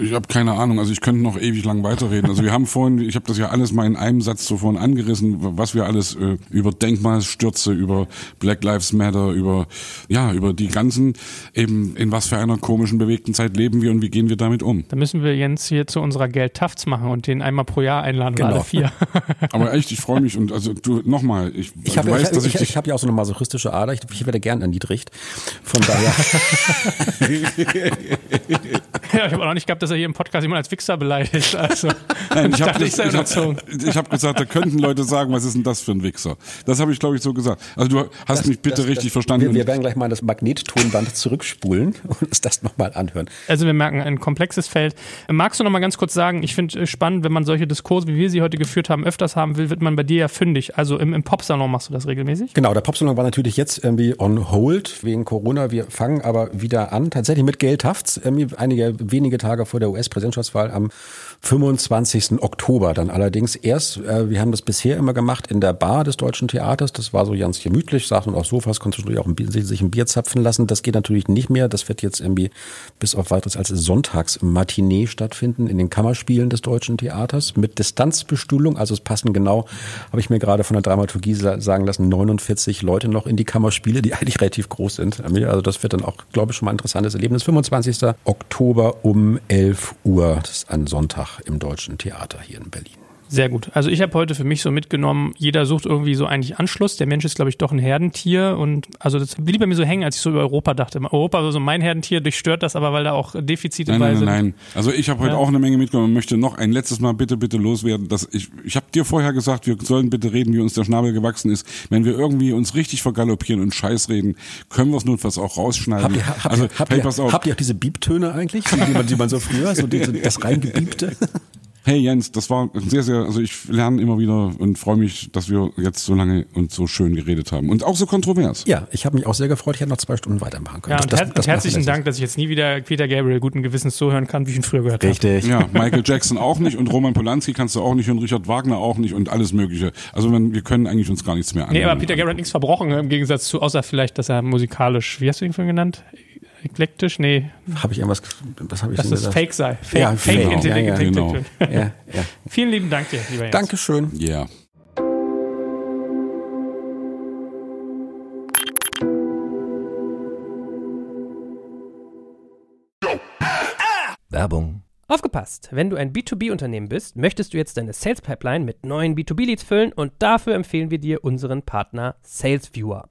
Ich habe keine Ahnung, also ich könnte noch ewig lang weiterreden. Also wir haben vorhin, ich habe das ja alles mal in einem Satz so vorhin angerissen, was wir alles äh, über Denkmalsstürze, über Black Lives Matter, über ja, über die ganzen eben in was für einer komischen bewegten Zeit leben wir und wie gehen wir damit um. Da müssen wir Jens hier zu unserer Geld-Tafts machen und den einmal pro Jahr einladen, Genau. oder alle vier. Aber echt, ich freue mich und also du nochmal, ich, Ich habe ja, weißt, ich, dass ich, ich, ich, dich hab ja auch so eine masochistische Ader. Ich, ich werde gern erniedrigt. Von daher. ja, ich habe auch noch nicht gehabt, dass er hier im Podcast jemand als Wichser beleidigt. Also, Nein, ich habe ich hab, ich hab gesagt, da könnten Leute sagen, was ist denn das für ein Wichser? Das habe ich, glaube ich, so gesagt. Also du hast mich bitte Das- richtig das, verstanden. Wir, wir werden gleich mal das Magnettonband zurückspulen und uns das nochmal anhören. Also wir merken ein komplexes Feld. Magst du noch mal ganz kurz sagen, ich finde es spannend, wenn man solche Diskurse, wie wir sie heute geführt haben, öfters haben will, wird man bei dir ja fündig. Also im, im Popsalon machst du das regelmäßig? Genau, der Popsalon war natürlich jetzt irgendwie on hold wegen Corona. Wir fangen aber wieder an, tatsächlich mit Gail Tafts, irgendwie einige wenige Tage vor der US-Präsidentschaftswahl am 25. Oktober dann allerdings erst. Äh, wir haben das bisher immer gemacht in der Bar des Deutschen Theaters. Das war so ganz gemütlich, saßen auf Sofas, konnte natürlich auch ein Bier, sich ein Bier zapfen lassen. Das geht natürlich nicht mehr. Das wird jetzt irgendwie bis auf weiteres als Sonntagsmatinee stattfinden in den Kammerspielen des Deutschen Theaters mit Distanzbestuhlung. Also es passen genau, habe ich mir gerade von der Dramaturgie sa- sagen lassen, 49 Leute noch in die Kammerspiele, die eigentlich relativ groß sind. Also das wird dann auch, glaube ich, schon mal ein interessantes Erlebnis. 25. Oktober um 11 Uhr, das ist ein Sonntag im Deutschen Theater hier in Berlin. Sehr gut. Also ich habe heute für mich so mitgenommen, jeder sucht irgendwie so eigentlich Anschluss. Der Mensch ist, glaube ich, doch ein Herdentier. Und also das blieb bei mir so hängen, als ich so über Europa dachte. Europa war so mein Herdentier, durchstört das aber, weil da auch Defizite Nein, bei nein, sind. nein, nein. Also ich habe heute Ja. auch eine Menge mitgenommen und möchte noch ein letztes Mal bitte, bitte loswerden. Dass ich ich habe dir vorher gesagt, wir sollen bitte reden, wie uns der Schnabel gewachsen ist. Wenn wir irgendwie uns richtig vergaloppieren und Scheiß reden, können wir es notfalls auch rausschneiden. Habt ihr, habt, also ihr, habt, hey, ihr, pass auf. habt ihr auch diese Biebtöne eigentlich, die man, die man so früher, so diese, das reingebiebte? Hey Jens, das war sehr, sehr, also ich lerne immer wieder und freue mich, dass wir jetzt so lange und so schön geredet haben. Und auch so kontrovers. Ja, ich habe mich auch sehr gefreut. Ich hätte noch zwei Stunden weitermachen können. Ja, und Das- her das- das herzlichen Dank, dass ich jetzt nie wieder Peter Gabriel guten Gewissens zuhören kann, wie ich ihn früher gehört habe. Richtig. Ja, Michael Jackson auch nicht und Roman Polanski kannst du auch nicht und Richard Wagner auch nicht und alles Mögliche. Also wenn, wir können eigentlich uns gar nichts mehr Nee, anhören. aber Peter Gabriel hat nichts verbrochen, im Gegensatz zu, außer vielleicht, dass er musikalisch, wie hast du ihn vorhin genannt? Eklektisch? Nee. Habe ich irgendwas, was habe ich Dass denn das gesagt? Fake sei. Fake, Ja, Fake genau. Intelligenz. Ja, ja, genau. Ja, ja. Vielen lieben Dank dir, lieber Jens. Dankeschön. Ja. Werbung. Aufgepasst! Wenn du ein B2B-Unternehmen bist, möchtest du jetzt deine Sales Pipeline mit neuen B2B-Leads füllen und dafür empfehlen wir dir unseren Partner SalesViewer.